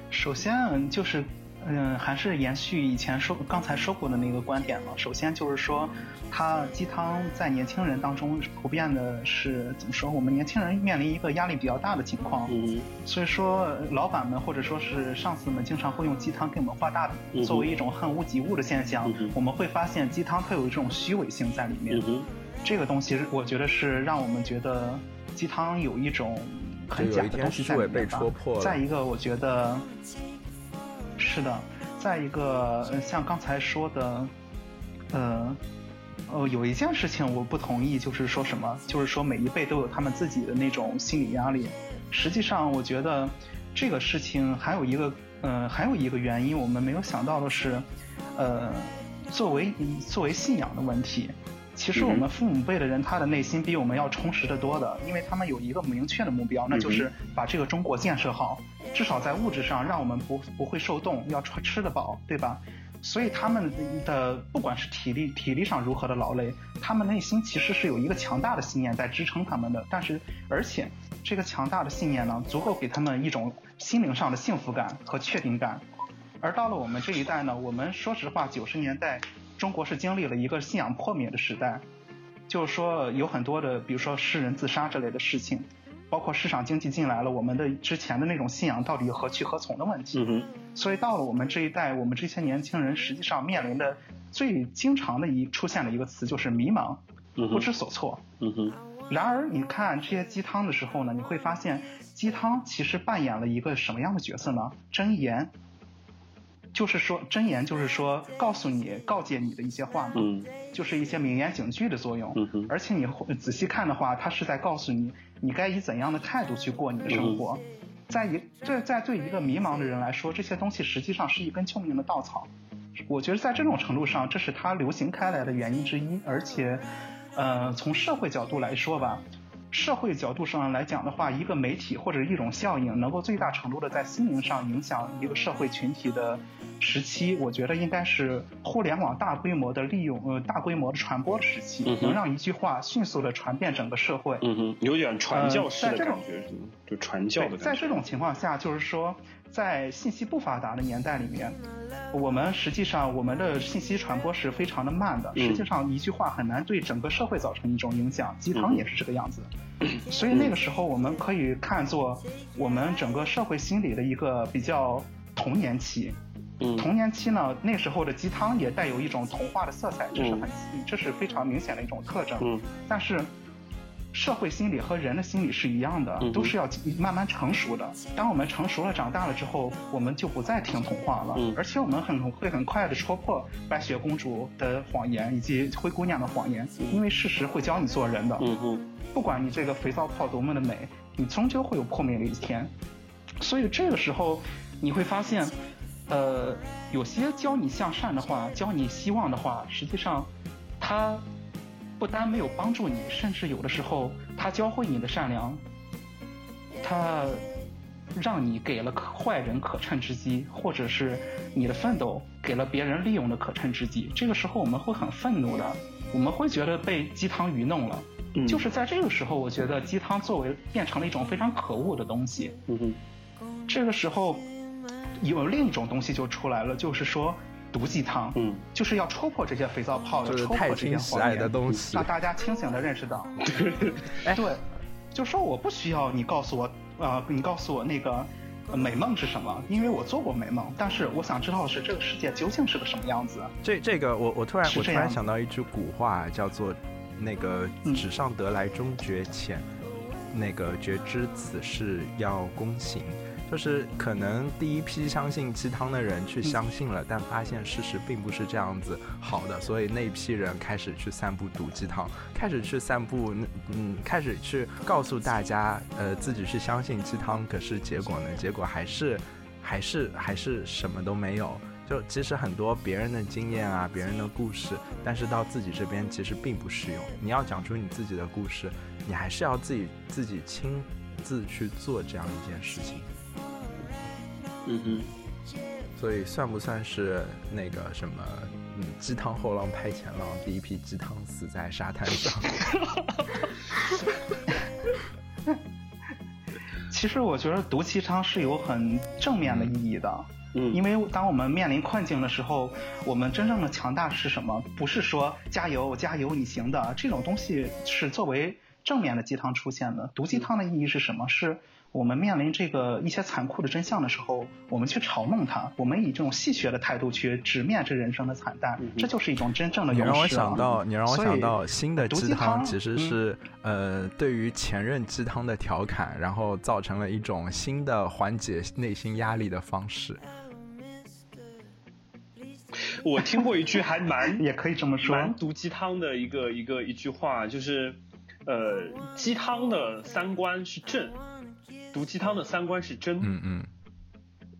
首先就是，嗯，还是延续以前说刚才说过的那个观点嘛。首先就是说，它鸡汤在年轻人当中普遍的是怎么说？我们年轻人面临一个压力比较大的情况，嗯，所以说老板们或者说是上司们经常会用鸡汤给我们画大饼，作为一种恨屋及乌的现象。我们会发现鸡汤它有一种虚伪性在里面，这个东西我觉得是让我们觉得鸡汤有一种。很假的东西在里面吧。再一个，我觉得是的。再一个，像刚才说的，呃，哦，有一件事情我不同意，就是说什么，就是说每一辈都有他们自己的那种心理压力。实际上，我觉得这个事情还有一个，呃，还有一个原因，我们没有想到的是，呃，作为作为信仰的问题。其实我们父母辈的人，他的内心比我们要充实的多的，因为他们有一个明确的目标，那就是把这个中国建设好，至少在物质上让我们不不会受冻，要吃吃得饱，对吧？所以他们的不管是体力体力上如何的劳累，他们内心其实是有一个强大的信念在支撑他们的。但是，而且这个强大的信念呢，足够给他们一种心灵上的幸福感和确定感。而到了我们这一代呢，我们说实话，九十年代。中国是经历了一个信仰破灭的时代，就是说有很多的，比如说诗人自杀之类的事情，包括市场经济进来了，我们的之前的那种信仰到底何去何从的问题。嗯所以到了我们这一代，我们这些年轻人实际上面临的最经常的一出现的一个词就是迷茫，不知所措。嗯哼然而你看这些鸡汤的时候呢，你会发现鸡汤其实扮演了一个什么样的角色呢？箴言。就是说，箴言就是说，告诉你、告诫你的一些话，嗯，就是一些名言警句的作用。嗯而且你仔细看的话，它是在告诉你，你该以怎样的态度去过你的生活。在一在在对一个迷茫的人来说，这些东西实际上是一根救命的稻草。我觉得在这种程度上，这是它流行开来的原因之一。而且，呃，从社会角度来说吧。社会角度上来讲的话，一个媒体或者一种效应，能够最大程度的在心灵上影响一个社会群体的时期，我觉得应该是互联网大规模的利用，呃，大规模的传播的时期，能让一句话迅速的传遍整个社会。嗯哼，有点传教式的感觉，就传教的。在这种情况下，就是说，在信息不发达的年代里面。我们实际上，我们的信息传播是非常的慢的。实际上，一句话很难对整个社会造成一种影响。鸡汤也是这个样子。所以那个时候，我们可以看作我们整个社会心理的一个比较童年期。童年期呢，那时候的鸡汤也带有一种童话的色彩，这是很，这是非常明显的一种特征。但是。社会心理和人的心理是一样的，都是要慢慢成熟的。当我们成熟了、长大了之后，我们就不再听童话了，而且我们很会很快的戳破白雪公主的谎言以及灰姑娘的谎言，因为事实会教你做人的。不管你这个肥皂泡多么的美，你终究会有破灭的一天。所以这个时候你会发现，呃，有些教你向善的话、教你希望的话，实际上，它。不单没有帮助你，甚至有的时候，他教会你的善良，他让你给了坏人可乘之机，或者是你的奋斗给了别人利用的可乘之机。这个时候我们会很愤怒的，我们会觉得被鸡汤愚弄了。就是在这个时候，我觉得鸡汤作为变成了一种非常可恶的东西。嗯哼这个时候有另一种东西就出来了，就是说。毒鸡汤，嗯，就是要戳破这些肥皂泡，就是太清洗爱的东西，让大家清醒的认识到，哎，对，就说我不需要你告诉我，呃，你告诉我那个美梦是什么，因为我做过美梦，但是我想知道的是这个世界究竟是个什么样子。这这个我我突然我突然想到一句古话，叫做那个纸上得来终觉浅，那个觉知此事要躬行。就是可能第一批相信鸡汤的人去相信了，但发现事实并不是这样子好的，所以那批人开始去散布毒鸡汤，开始去散布，嗯，开始去告诉大家，呃，自己去相信鸡汤，可是结果呢？结果还是。还是还是什么都没有。就其实很多别人的经验啊，别人的故事，但是到自己这边其实并不适用。你要讲出你自己的故事，你还是要自己自己亲自去做这样一件事情。嗯哼。所以算不算是那个什么？嗯，鸡汤后浪拍前浪，第一批鸡汤死在沙滩上。其实我觉得毒鸡汤是有很正面的意义的。嗯，因为当我们面临困境的时候，我们真正的强大是什么？不是说加油加油你行的这种东西是作为正面的鸡汤出现的。毒鸡汤的意义是什么？是。我们面临这个一些残酷的真相的时候，我们去嘲弄它，我们以这种戏谑的态度去直面这人生的惨淡，这就是一种真正的勇士。你让我想到，你让我想到新的鸡汤其实是呃对于前任鸡汤的调侃，然后造成了一种新的缓解内心压力的方式。我听过一句还蛮 也可以这么说，蛮毒鸡汤的一个一个一句话，就是呃鸡汤的三观是正。毒鸡汤的三观是真，嗯嗯，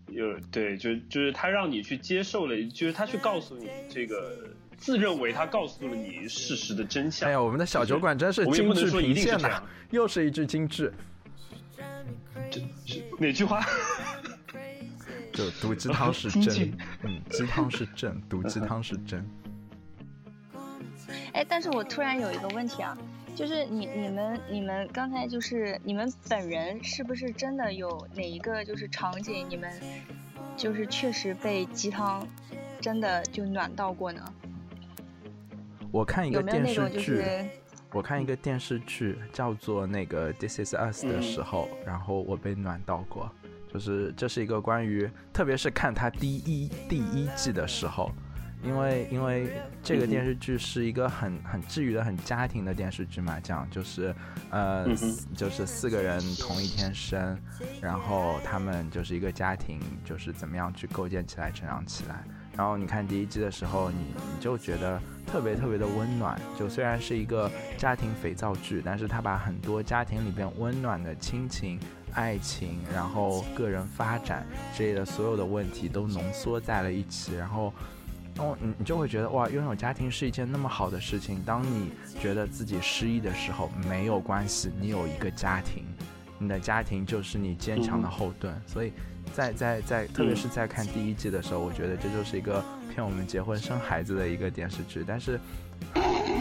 有对，就就是他让你去接受了，就是他去告诉你这个，自认为他告诉了你事实的真相。哎呀，我们的小酒馆真是精致评线呐，又是一句精致。这哪句话？就毒鸡汤是真，嗯，鸡汤是真，毒鸡汤是真。哎，但是我突然有一个问题啊。就是你你们你们刚才就是你们本人是不是真的有哪一个就是场景你们就是确实被鸡汤真的就暖到过呢？我看一个电视剧，我看一个电视剧叫做那个《This Is Us》的时候，然后我被暖到过，就是这是一个关于，特别是看他第一第一季的时候。因为因为这个电视剧是一个很很治愈的很家庭的电视剧嘛，讲就是呃就是四个人同一天生，然后他们就是一个家庭，就是怎么样去构建起来、成长起来。然后你看第一季的时候，你你就觉得特别特别的温暖。就虽然是一个家庭肥皂剧，但是他把很多家庭里边温暖的亲情、爱情，然后个人发展之类的所有的问题都浓缩在了一起，然后。哦，你你就会觉得哇，拥有家庭是一件那么好的事情。当你觉得自己失意的时候，没有关系，你有一个家庭，你的家庭就是你坚强的后盾。所以，在在在，特别是在看第一季的时候，我觉得这就是一个骗我们结婚生孩子的一个电视剧。但是。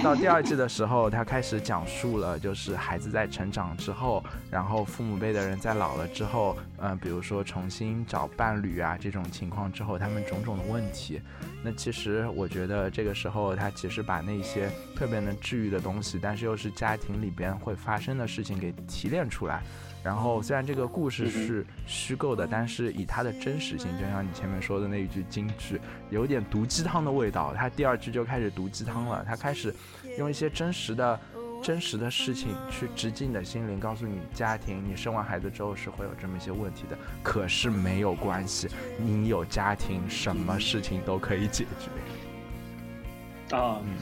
到第二季的时候，他开始讲述了，就是孩子在成长之后，然后父母辈的人在老了之后，嗯，比如说重新找伴侣啊这种情况之后，他们种种的问题。那其实我觉得这个时候，他其实把那些特别能治愈的东西，但是又是家庭里边会发生的事情给提炼出来。然后虽然这个故事是虚构的，但是以它的真实性，就像你前面说的那一句金句，有点毒鸡汤的味道。他第二句就开始毒鸡汤了，他开始用一些真实的、真实的事情去直击你的心灵，告诉你家庭，你生完孩子之后是会有这么一些问题的。可是没有关系，你有家庭，什么事情都可以解决。啊，嗯，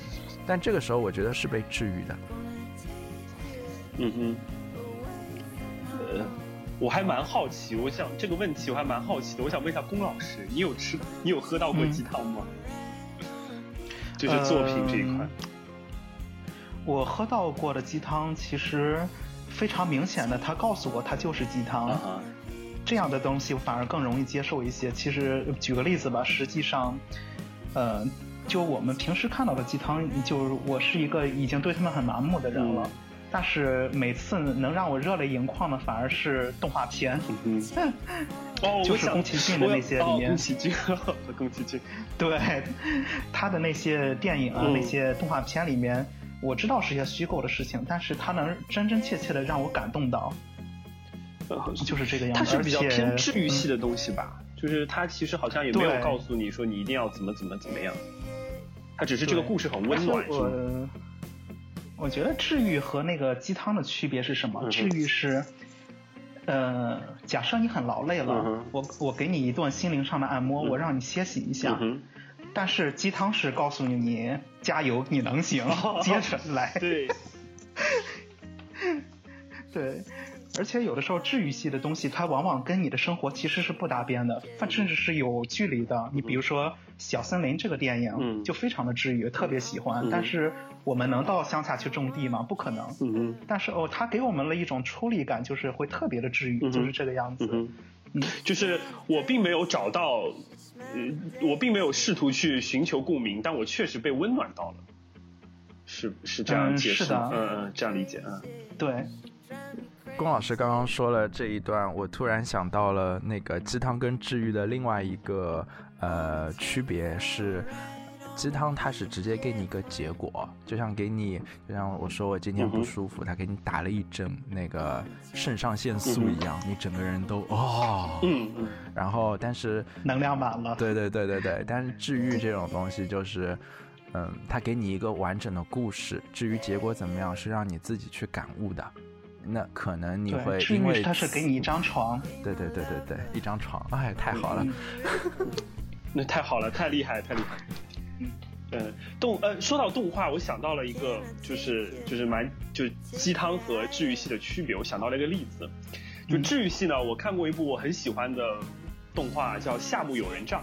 但这个时候我觉得是被治愈的。嗯哼。我还蛮好奇，我想这个问题我还蛮好奇的，我想问一下龚老师，你有吃，你有喝到过鸡汤吗？就是作品这一块。我喝到过的鸡汤，其实非常明显的，他告诉我它就是鸡汤，这样的东西我反而更容易接受一些。其实举个例子吧，实际上，呃，就我们平时看到的鸡汤，就是我是一个已经对他们很麻木的人了。但是每次能让我热泪盈眶的，反而是动画片。嗯，哦，就是宫崎骏的那些里面。宫崎骏和宫崎骏。对，他的那些电影啊，那些动画片里面，我知道是些虚构的事情，但是他能真真切切的让我感动到。就是这个样子。它是比较偏治愈系的东西吧？就是它其实好像也没有告诉你说你一定要怎么怎么怎么样，它只是这个故事很温暖？我觉得治愈和那个鸡汤的区别是什么？治愈是，呃，假设你很劳累了，我我给你一顿心灵上的按摩，我让你歇息一下。但是鸡汤是告诉你你加油，你能行，接着来。对，对，而且有的时候治愈系的东西，它往往跟你的生活其实是不搭边的，甚至是有距离的。你比如说《小森林》这个电影，嗯就非常的治愈，特别喜欢。嗯但是我们能到乡下去种地吗？不可能。嗯哼，但是哦，它给我们了一种出离感，就是会特别的治愈，就是这个样子。嗯嗯，就是我并没有找到，呃，我并没有试图去寻求共鸣，但我确实被温暖到了。是是这样嗯解释是的？嗯嗯，这样理解嗯。对，龚老师刚刚说了这一段，我突然想到了那个鸡汤跟治愈的另外一个呃区别是，鸡汤它是直接给你一个结果，就像给你，就像我说我今天不舒服，他给你打了一针那个肾上腺素一样，你整个人都哦，嗯嗯然后但是能量满了。对对对对对，但是治愈这种东西就是，嗯，它给你一个完整的故事，至于结果怎么样，是让你自己去感悟的。那可能你会因为愈它是给你一张 床。对对对对对，一张床，哎，太好了。嗯 那太好了，太厉害，太厉害。嗯，动呃，说到动画，我想到了一个，就是就是蛮就是鸡汤和治愈系的区别。我想到了一个例子，就嗯治愈系呢，我看过一部我很喜欢的动画，叫《夏目友人帐》。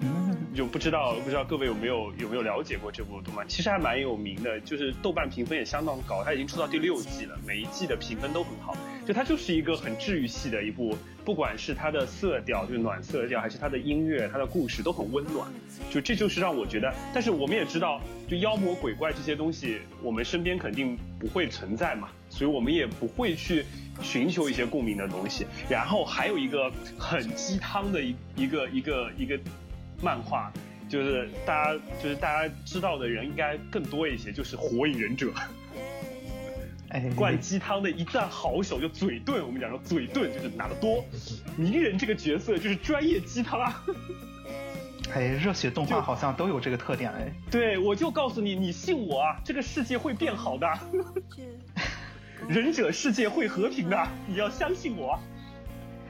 嗯，就不知道不知道各位有没有有没有了解过这部动漫？其实还蛮有名的，就是豆瓣评分也相当高，它已经出到第六季了，每一季的评分都很好。就它就是一个很治愈系的一部，不管是它的色调，就是暖色调，还是它的音乐、它的故事都很温暖。就这就是让我觉得，但是我们也知道，就妖魔鬼怪这些东西，我们身边肯定不会存在嘛，所以我们也不会去寻求一些共鸣的东西。然后还有一个很鸡汤的一一个一个一个漫画，就是大家就是大家知道的人应该更多一些，就是《火影忍者》哎，灌鸡汤的一战好手，就嘴遁。我们讲说嘴遁就是拿得多，鸣人这个角色就是专业鸡汤啊。哎，热血动画好像都有这个特点哎。对，我就告诉你，你信我啊，这个世界会变好的，忍者世界会和平的，你要相信我，啊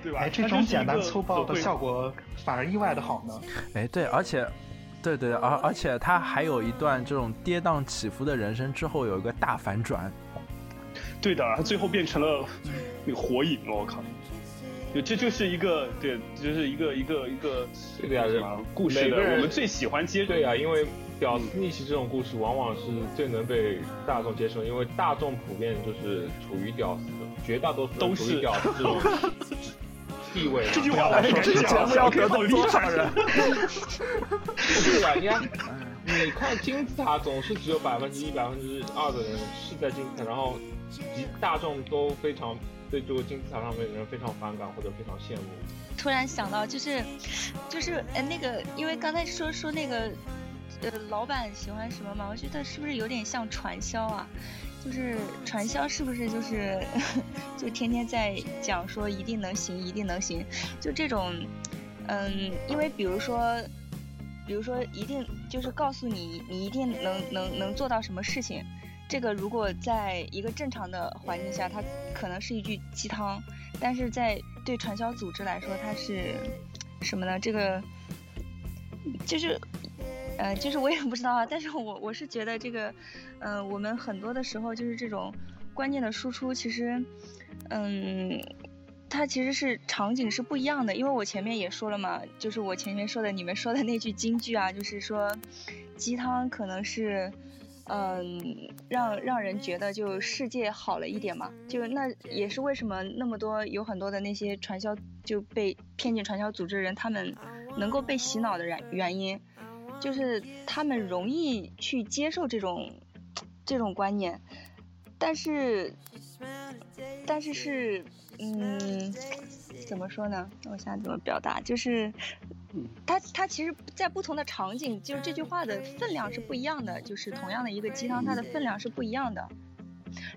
对吧？哎，这种简单粗暴的效果反而意外的好呢。哎，对，而且，对对，而而且他还有一段这种跌宕起伏的人生之后有一个大反转。对的，他最后变成了那个火影，我靠！就这就是一个对，就是一个一个一个对的呀什么故事的，每个人我们最喜欢接对呀、因为屌丝逆袭这种故事往往是最能被大众接受，因为大众普遍就是处于屌丝，绝大多数都是屌丝这种 地位嘛。这句话我说这个节目要得罪多少人？对呀、你看，你看金字塔总是只有百分之一、百分之二的人是在金字塔，然后及大众都非常对这个金字塔上面的人非常反感或者非常羡慕。突然想到，就是，就是呃那个，因为刚才说说那个，呃，老板喜欢什么嘛？我觉得是不是有点像传销啊？就是传销是不是就是 就天天在讲说一定能行，一定能行，就这种，嗯，因为比如说，比如说一定就是告诉你你一定能能能做到什么事情，这个如果在一个正常的环境下，它可能是一句鸡汤，但是在对传销组织来说，它是什么呢？这个就是，呃，就是我也不知道啊。但是我我是觉得这个，呃，我们很多的时候就是这种关键的输出，其实，嗯。它其实是场景是不一样的，因为我前面也说了嘛，就是我前面说的你们说的那句金句啊，就是说鸡汤可能是，嗯，让让人觉得就世界好了一点嘛，就那也是为什么那么多有很多的那些传销就被骗进传销组织的人，他们能够被洗脑的原原因，就是他们容易去接受这种这种观念，但是但是是嗯，怎么说呢？我想怎么表达，就是他他其实，在不同的场景，就是这句话的分量是不一样的，就是同样的一个鸡汤，它的分量是不一样的。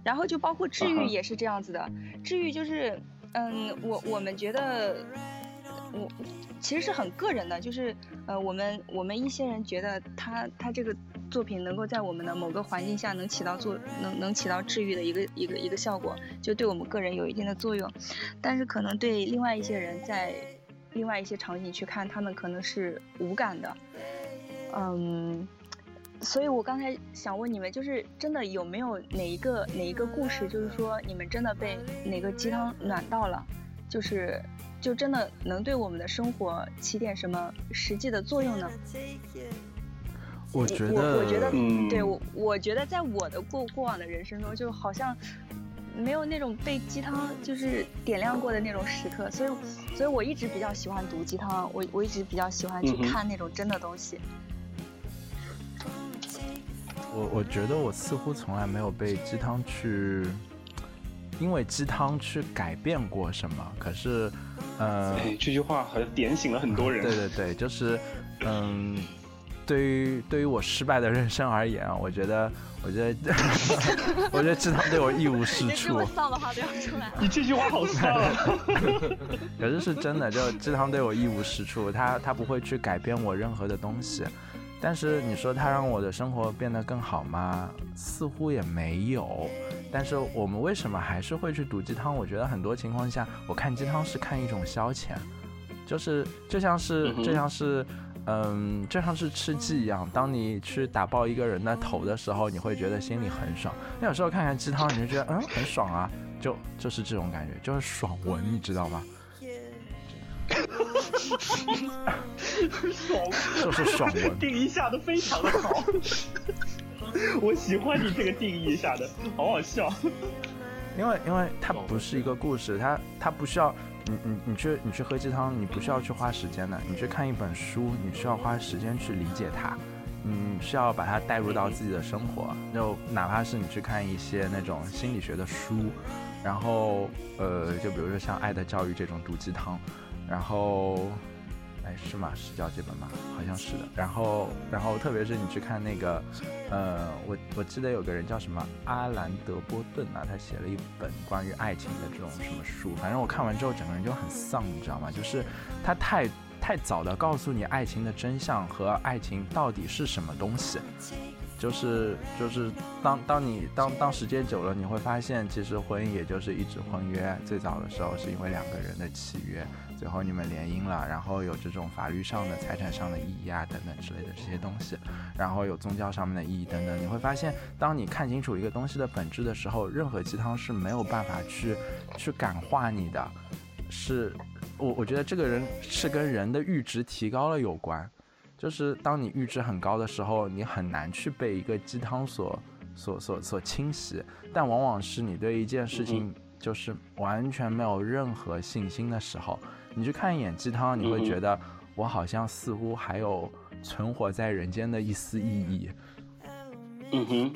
然后就包括治愈也是这样子的，治愈就是，嗯，我我们觉得，我其实是很个人的，就是呃，我们我们一些人觉得他他这个作品能够在我们的某个环境下能起到作能能起到治愈的一个一个一个效果，就对我们个人有一定的作用，但是可能对另外一些人在另外一些场景去看，他们可能是无感的，嗯。所以我刚才想问你们，就是真的有没有哪一个哪一个故事，就是说你们真的被哪个鸡汤暖到了，就是就真的能对我们的生活起点什么实际的作用呢？我觉我我觉得对我我觉得在我的过过往的人生中，就好像没有那种被鸡汤就是点亮过的那种时刻，所以所以我一直比较喜欢读鸡汤，我我一直比较喜欢去看那种真的东西。我我觉得我似乎从来没有被鸡汤去，因为鸡汤去改变过什么。可是，呃，哎，这句话好像点醒了很多人。对对对，就是，嗯，对于对于我失败的人生而言啊，我觉得，我觉得，我觉得鸡汤对我一无是处这这么。丧的话都要出来了。你这句话好丧啊！可是是真的，就鸡汤对我一无是处，他他不会去改变我任何的东西。但是你说他让我的生活变得更好吗？似乎也没有。但是我们为什么还是会去读鸡汤？我觉得很多情况下，我看鸡汤是看一种消遣，就是就像是就像是。嗯，就像是吃鸡一样，当你去打爆一个人的头的时候，你会觉得心里很爽。那有时候看看鸡汤，你就觉得嗯很爽啊，就就是这种感觉，就是爽文，你知道吗？爽，就是爽文。定义下的非常的好，我喜欢你这个定义下的，好好笑。因为因为它不是一个故事，它它不需要你你你去你去喝鸡汤，你不需要去花时间的，你去看一本书，你需要花时间去理解它，你需要把它带入到自己的生活，就哪怕是你去看一些那种心理学的书，然后呃，就比如说像《爱的教育》这种毒鸡汤，然后。是吗？是叫这本吗？好像是的。然后，然后，特别是你去看那个，呃，我我记得有个人叫什么阿兰德波顿啊，他写了一本关于爱情的这种什么书，反正我看完之后整个人就很丧，你知道吗？就是他太太早的告诉你爱情的真相和爱情到底是什么东西，就是就是当当你当当时间久了，你会发现其实婚姻也就是一纸婚约，最早的时候是因为两个人的契约。最后你们联姻了，然后有这种法律上的、财产上的意义啊等等之类的这些东西，然后有宗教上面的意义等等，你会发现，当你看清楚一个东西的本质的时候，任何鸡汤是没有办法去去感化你的，是我我觉得这个人是跟人的阈值提高了有关，就是当你阈值很高的时候，你很难去被一个鸡汤所所所所侵袭，但往往是你对一件事情就是完全没有任何信心的时候。你去看一眼鸡汤，你会觉得我好像似乎还有存活在人间的一丝意义。嗯哼，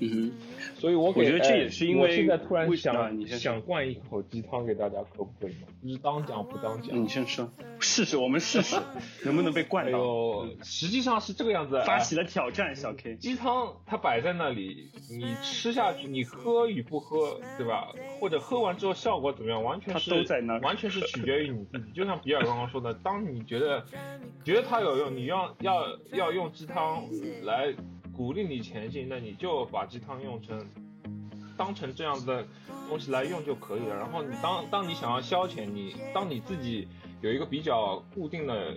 嗯哼，所以我给我觉得这哎也是因为我现在突然为想啊你先想灌一口鸡汤给大家，可不可以是当讲不当讲。你先说，试试，我们试试 能不能被哎灌到。呦，实际上是这个样子。发哎起了挑战，小 K。鸡汤它摆在那里，你吃下去，你喝与不喝，对吧？或者喝完之后效果怎么样，完全是它都在那完全是取决于你自己。就像比尔刚刚说的，当你觉得觉得它有用，你要要要用鸡汤来鼓励你前进，那你就把鸡汤用成当成这样子的东西来用就可以了。然后你当当你想要消遣，你当你自己有一个比较固定的，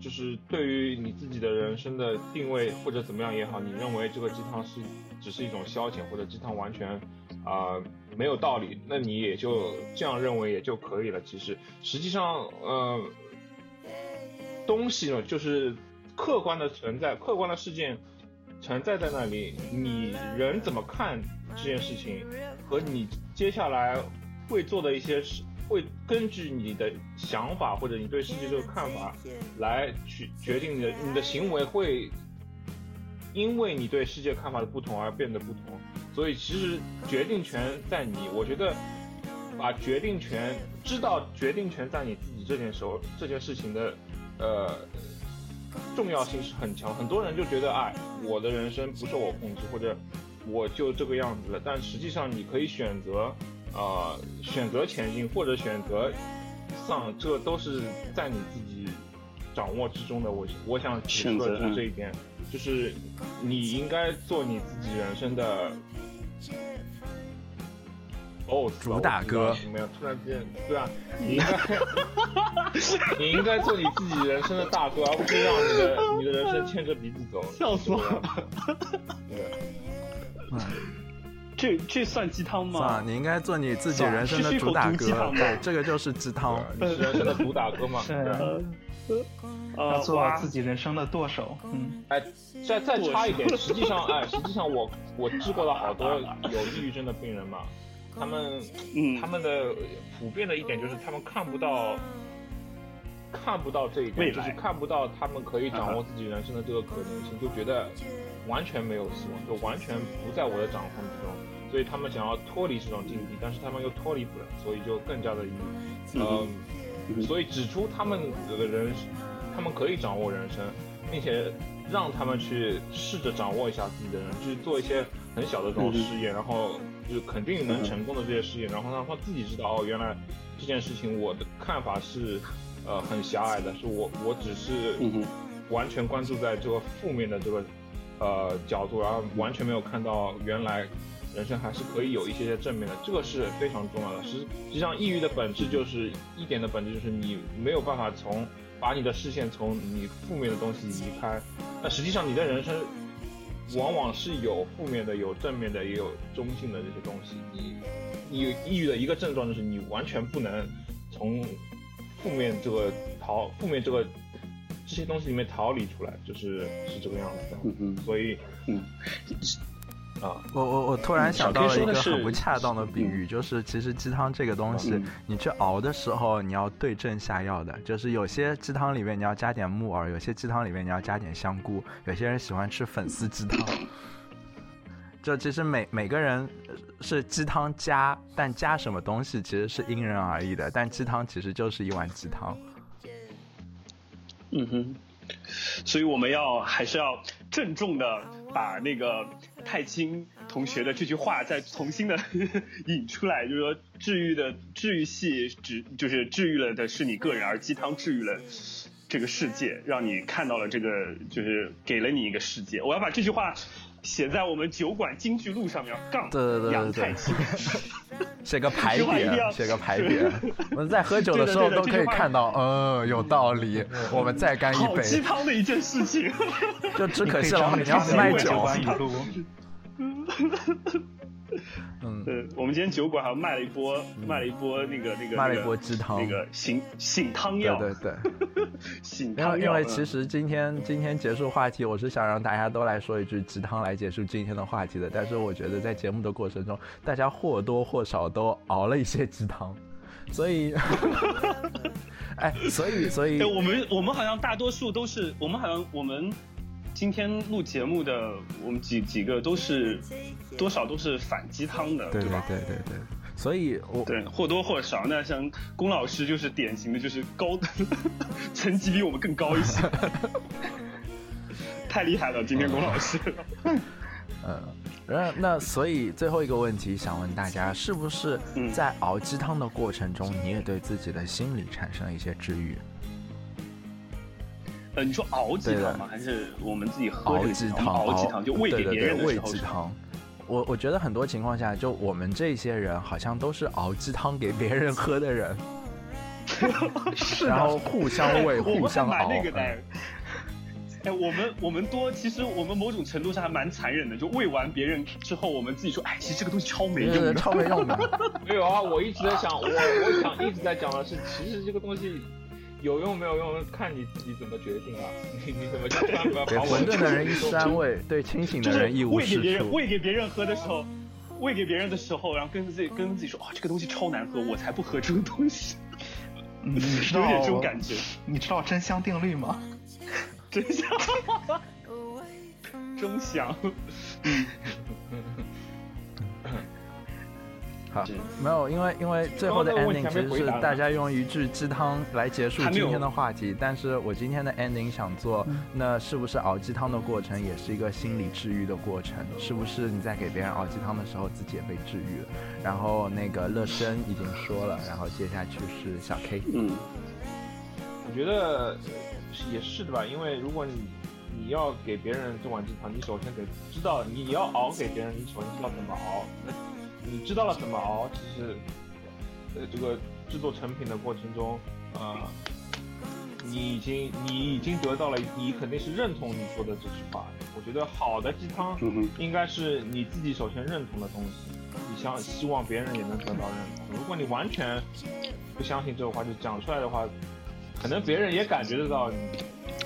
就是对于你自己的人生的定位或者怎么样也好，你认为这个鸡汤是只是一种消遣，或者鸡汤完全啊、没有道理，那你也就这样认为也就可以了。其实实际上，呃，东西呢就是客观的存在，客观的事件存在在那里，你人怎么看这件事情，和你接下来会做的一些事，会根据你的想法或者你对世界这个看法来去决定你的你的行为会。因为你对世界看法的不同而变得不同，所以其实决定权在你。我觉得把决定权知道决定权在你自己这件时候这件事情的呃重要性是很强。很多人就觉得哎，我的人生不受我控制，或者我就这个样子了。但实际上你可以选择呃选择前进，或者选择丧，这都是在你自己掌握之中的。我我想指出的就是这一点。就是你应该做你自己人生的哦，主打歌什么呀？突然间，对啊，你应该，你应该做你自己人生的大哥，而不是让你的你的人生牵着鼻子走。笑死我了！对，嗯，这这算鸡汤吗？你应该做你自己人生的主打歌对，这个就是鸡汤。你是人生的主打歌嘛？对 对啊。呃要，做哇自己人生的舵手。嗯，哎，再再差一点，实际上，哎，实际上我我治过了好多有抑郁症的病人嘛，他们嗯。他们的普遍的一点就是他们看不到看不到这一点，就是看不到他们可以掌握自己人生的这个可能性，就觉得完全没有希望，就完全不在我的掌控之中，所以他们想要脱离这种境地，但是他们又脱离不了，所以就更加的嗯，所以指出他们的人，他们可以掌握人生，并且让他们去试着掌握一下自己的人，去做一些很小的这种试验，然后就是肯定能成功的这些事情，然后让他自己知道哦，原来这件事情我的看法是呃很狭隘的，是我我只是完全关注在这个负面的这个呃角度，然后完全没有看到原来人生还是可以有一些些正面的，这个是非常重要的。实实际上，抑郁的本质就是一点的本质就是你没有办法从把你的视线从你负面的东西移开，那实际上你的人生往往是有负面的、有正面的，也有中性的这些东西。你你抑郁的一个症状就是你完全不能从负面这个逃负面这个这些东西里面逃离出来，就是是这个样子的。嗯哼所以嗯啊，我我我突然想到了一个很不恰当的比喻，就是其实鸡汤这个东西嗯，你去熬的时候你要对症下药的，就是有些鸡汤里面你要加点木耳，有些鸡汤里面你要加点香菇，有些人喜欢吃粉丝鸡汤。就其实每每个人是鸡汤加，但加什么东西其实是因人而异的。但鸡汤其实就是一碗鸡汤。嗯哼，所以我们要还是要郑重的把那个太清同学的这句话再重新的 引出来，就是说治愈的治愈系只就是治愈了的是你个人，而鸡汤治愈了这个世界，让你看到了这个就是给了你一个世界。我要把这句话写在我们酒馆京剧录上面，杠对对对对对。写个牌匾，写个牌匾。我们在喝酒的时候 都可以看到，嗯，有道理。我们再干一杯鸡，汤的一件事情。就只可惜了，找你要卖酒。嗯，对，我们今天酒馆还卖了一波，卖了一波那个那个卖了一那个波鸡汤那个醒醒汤药，对对对。醒汤药。因为其嗯实今天今天结束话题，我是想让大家都来说一句鸡汤来结束今天的话题的。但是我觉得在节目的过程中，大家或多或少都熬了一些鸡汤，所以，哎，所以所以哎，我们我们好像大多数都是，我们好像我们今天录节目的，我们几几个都是多少都是反鸡汤的，对对吧？对对对，所以我对，或多或少。那像龚老师就是典型的，就是高 层级比我们更高一些，太厉害了，今天龚老师。嗯，然后那所以最后一个问题想问大家，是不是嗯在熬鸡汤的过程中，你也对自己的心理产生了一些治愈？呃，你说熬鸡汤吗？还是我们自己喝熬鸡汤，熬鸡汤就喂给别人的时候鸡汤。我我觉得很多情况下，就我们这些人好像都是熬鸡汤给别人喝的人，然后互相喂，互相熬。那个的嗯。哎，我们我们多，其实我们某种程度上还蛮残忍的，就喂完别人之后，我们自己说，哎，其实这个东西超没用的。超没用的。没有啊，我一直在想，我我想一直在讲的是，其实这个东西有用没有用，看你自己怎么决定啊。你你怎么就突然把给把我混沌的人一时安慰，对清醒的人一无是喂给别人。喂给别人喝的时候，喂给别人的时候，然后跟自己跟自己说，哦，这个东西超难喝，我才不喝这个东西，嗯你知道 有点这种感觉，你知道真香定律吗？真香，真香。好，没有，因为因为最后的 ending 其实是大家用一句鸡汤来结束今天的话题，但是我今天的 ending 想做，那是不是熬鸡汤的过程也是一个心理治愈的过程？是不是你在给别人熬鸡汤的时候，自己也被治愈了？然后那个乐生已经说了，然后接下去是小 K，嗯我觉得也是的吧，因为如果你你要给别人这碗鸡汤，你首先得知道你要熬给别人，你首先知道怎么熬。那你知道了怎么熬，其实呃这个制作成品的过程中，啊、你已经你已经得到了，你肯定是认同你说的这句话。我觉得好的鸡汤应该是你自己首先认同的东西，你想希望别人也能得到认同。如果你完全不相信这个话，就讲出来的话，可能别人也感觉得到你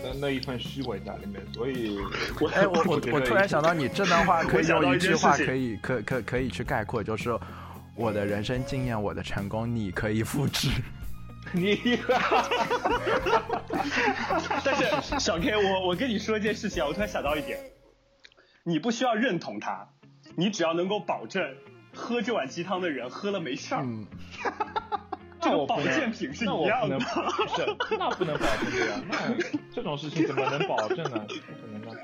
的那一份虚伪在里面。所以我，哎，我我我突然想到，你这段话可以用一句话可以可可可以去概括，就是我的人生经验，我的成功，你可以复制。你但是小 K，我我跟你说一件事情啊，我突然想到一点，你不需要认同他，你只要能够保证喝这碗鸡汤的人喝了没事儿，嗯，这个保那我不能健品是那我不一样的不。是，那不能保证的呀。那这种事情怎么能保证呢？不可能的。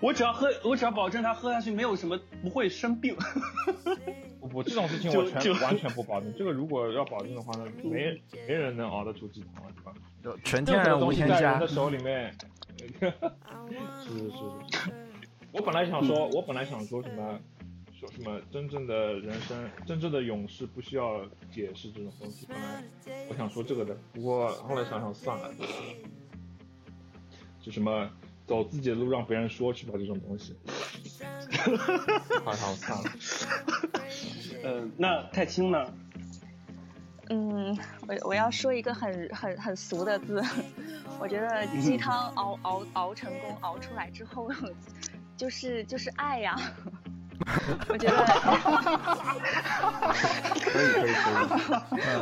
我只要喝，我只要保证他喝下去没有什么不会生病。不不，这种事情我全完全不保证。这个如果要保证的话，那没没人能熬得出鸡汤了，对吧？就纯天然无添加东西在人的。手里面，是是是。我本来想说，我本来想说什么，说什么真正的人生，真正的勇士不需要解释这种东西。本来我想说这个的，不过后来想想算了，就什么走自己的路，让别人说去吧这种东西。好好算了。呃，那太清呢？嗯，我我要说一个很很很俗的字，我觉得鸡汤熬熬熬成功，熬出来之后，就是就是爱呀。我觉得，可以可以可以。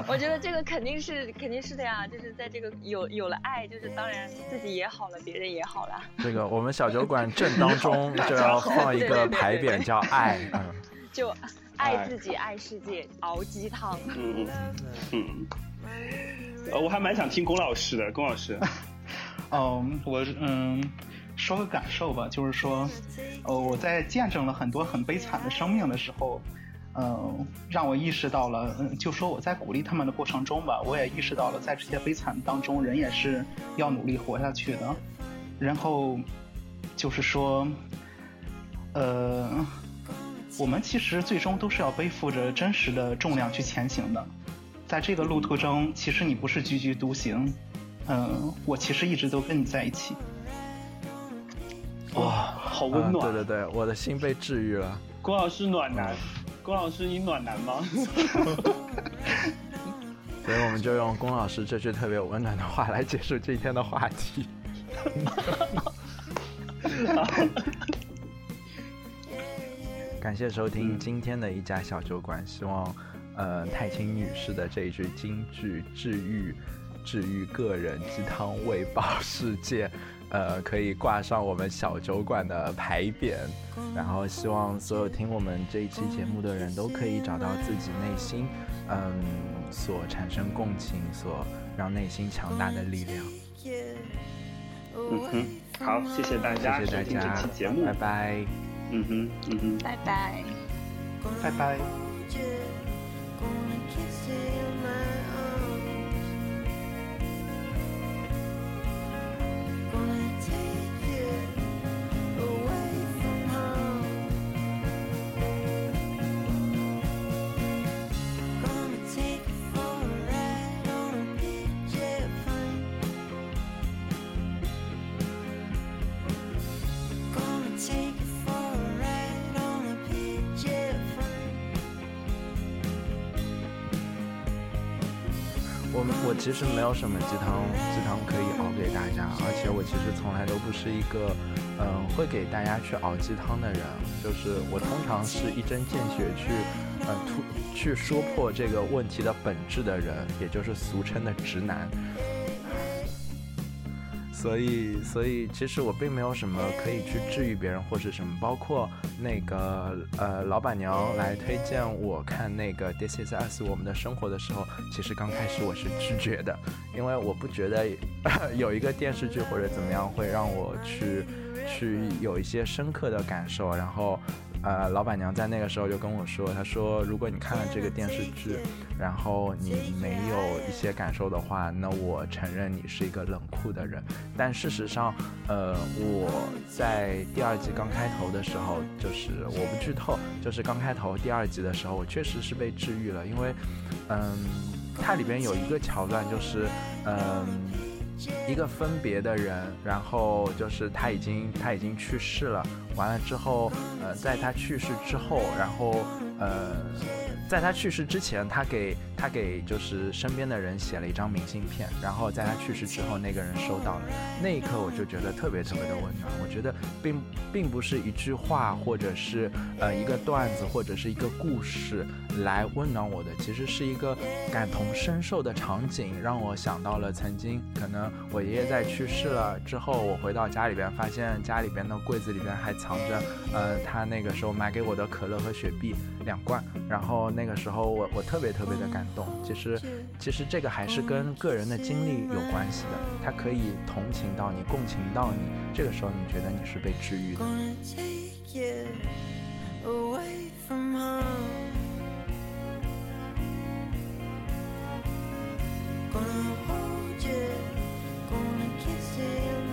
我觉得这个肯定是肯定是的呀，就是在这个有有了爱，就是当然自己也好了，别人也好了，这个我们小酒馆正当中就要放一个牌匾，叫爱。嗯，就爱爱自己，爱世界，熬鸡汤。嗯嗯。呃，我还蛮想听龚老师的，龚老师。嗯，我嗯说个感受吧，就是说，呃，我在见证了很多很悲惨的生命的时候，嗯，让我意识到了，就说我在鼓励他们的过程中吧，我也意识到了，在这些悲惨当中，人也是要努力活下去的。然后就是说，呃，我们其实最终都是要背负着真实的重量去前行的。在这个路途中，其实你不是踽踽独行，嗯，我其实一直都跟你在一起。哇，好温嗯暖。对对对，我的心被治愈了。郭老师暖男，郭老师你暖男吗？所以我们就用龚老师这句特别温暖的话来结束今天的话题。感谢收听今天的一家小酒馆，希望呃太清女士的这一句金句治愈治愈个人鸡汤喂饱世界，呃可以挂上我们小酒馆的牌匾，然后希望所有听我们这一期节目的人都可以找到自己内心嗯所产生共情，所让内心强大的力量。嗯哼，好，谢谢大家谢谢大收听这家期节目。拜拜。嗯哼，嗯哼。拜拜。拜拜。其实没有什么鸡汤鸡汤可以熬给大家，而且我其实从来都不是一个嗯、会给大家去熬鸡汤的人，就是我通常是一针见血去呃突去说破这个问题的本质的人，也就是俗称的直男。所以，所以其实我并没有什么可以去治愈别人或是什么，包括那个呃老板娘来推荐我看那个《This Is Us》我们的生活的时候，其实刚开始我是拒绝的，因为我不觉得 有一个电视剧或者怎么样会让我去去有一些深刻的感受，然后。呃，老板娘在那个时候就跟我说，她说如果你看了这个电视剧，然后你没有一些感受的话，那我承认你是一个冷酷的人。但事实上，呃，我在第二季刚开头的时候，就是我不剧透，就是刚开头第二集的时候，我确实是被治愈了，因为，嗯，它里边有一个桥段就是，嗯。一个分别的人，然后就是他已经他已经去世了，完了之后，呃，在他去世之后，然后呃，在他去世之前，他给他给就是身边的人写了一张明信片，然后在他去世之后，那个人收到了，那一刻我就觉得特别特别的温暖。我觉得并并不是一句话，或者是呃一个段子，或者是一个故事来温暖我的，其实是一个感同身受的场景，让我想到了曾经可能我爷爷在去世了之后，我回到家里边，发现家里边的柜子里边还藏着呃他那个时候买给我的可乐和雪碧两罐，然后那个时候我我特别特别的感动。其实，其实这个还是跟个人的经历有关系的。他可以同情到你，共情到你，这个时候你觉得你是被治愈的。Gonna you, gonna you.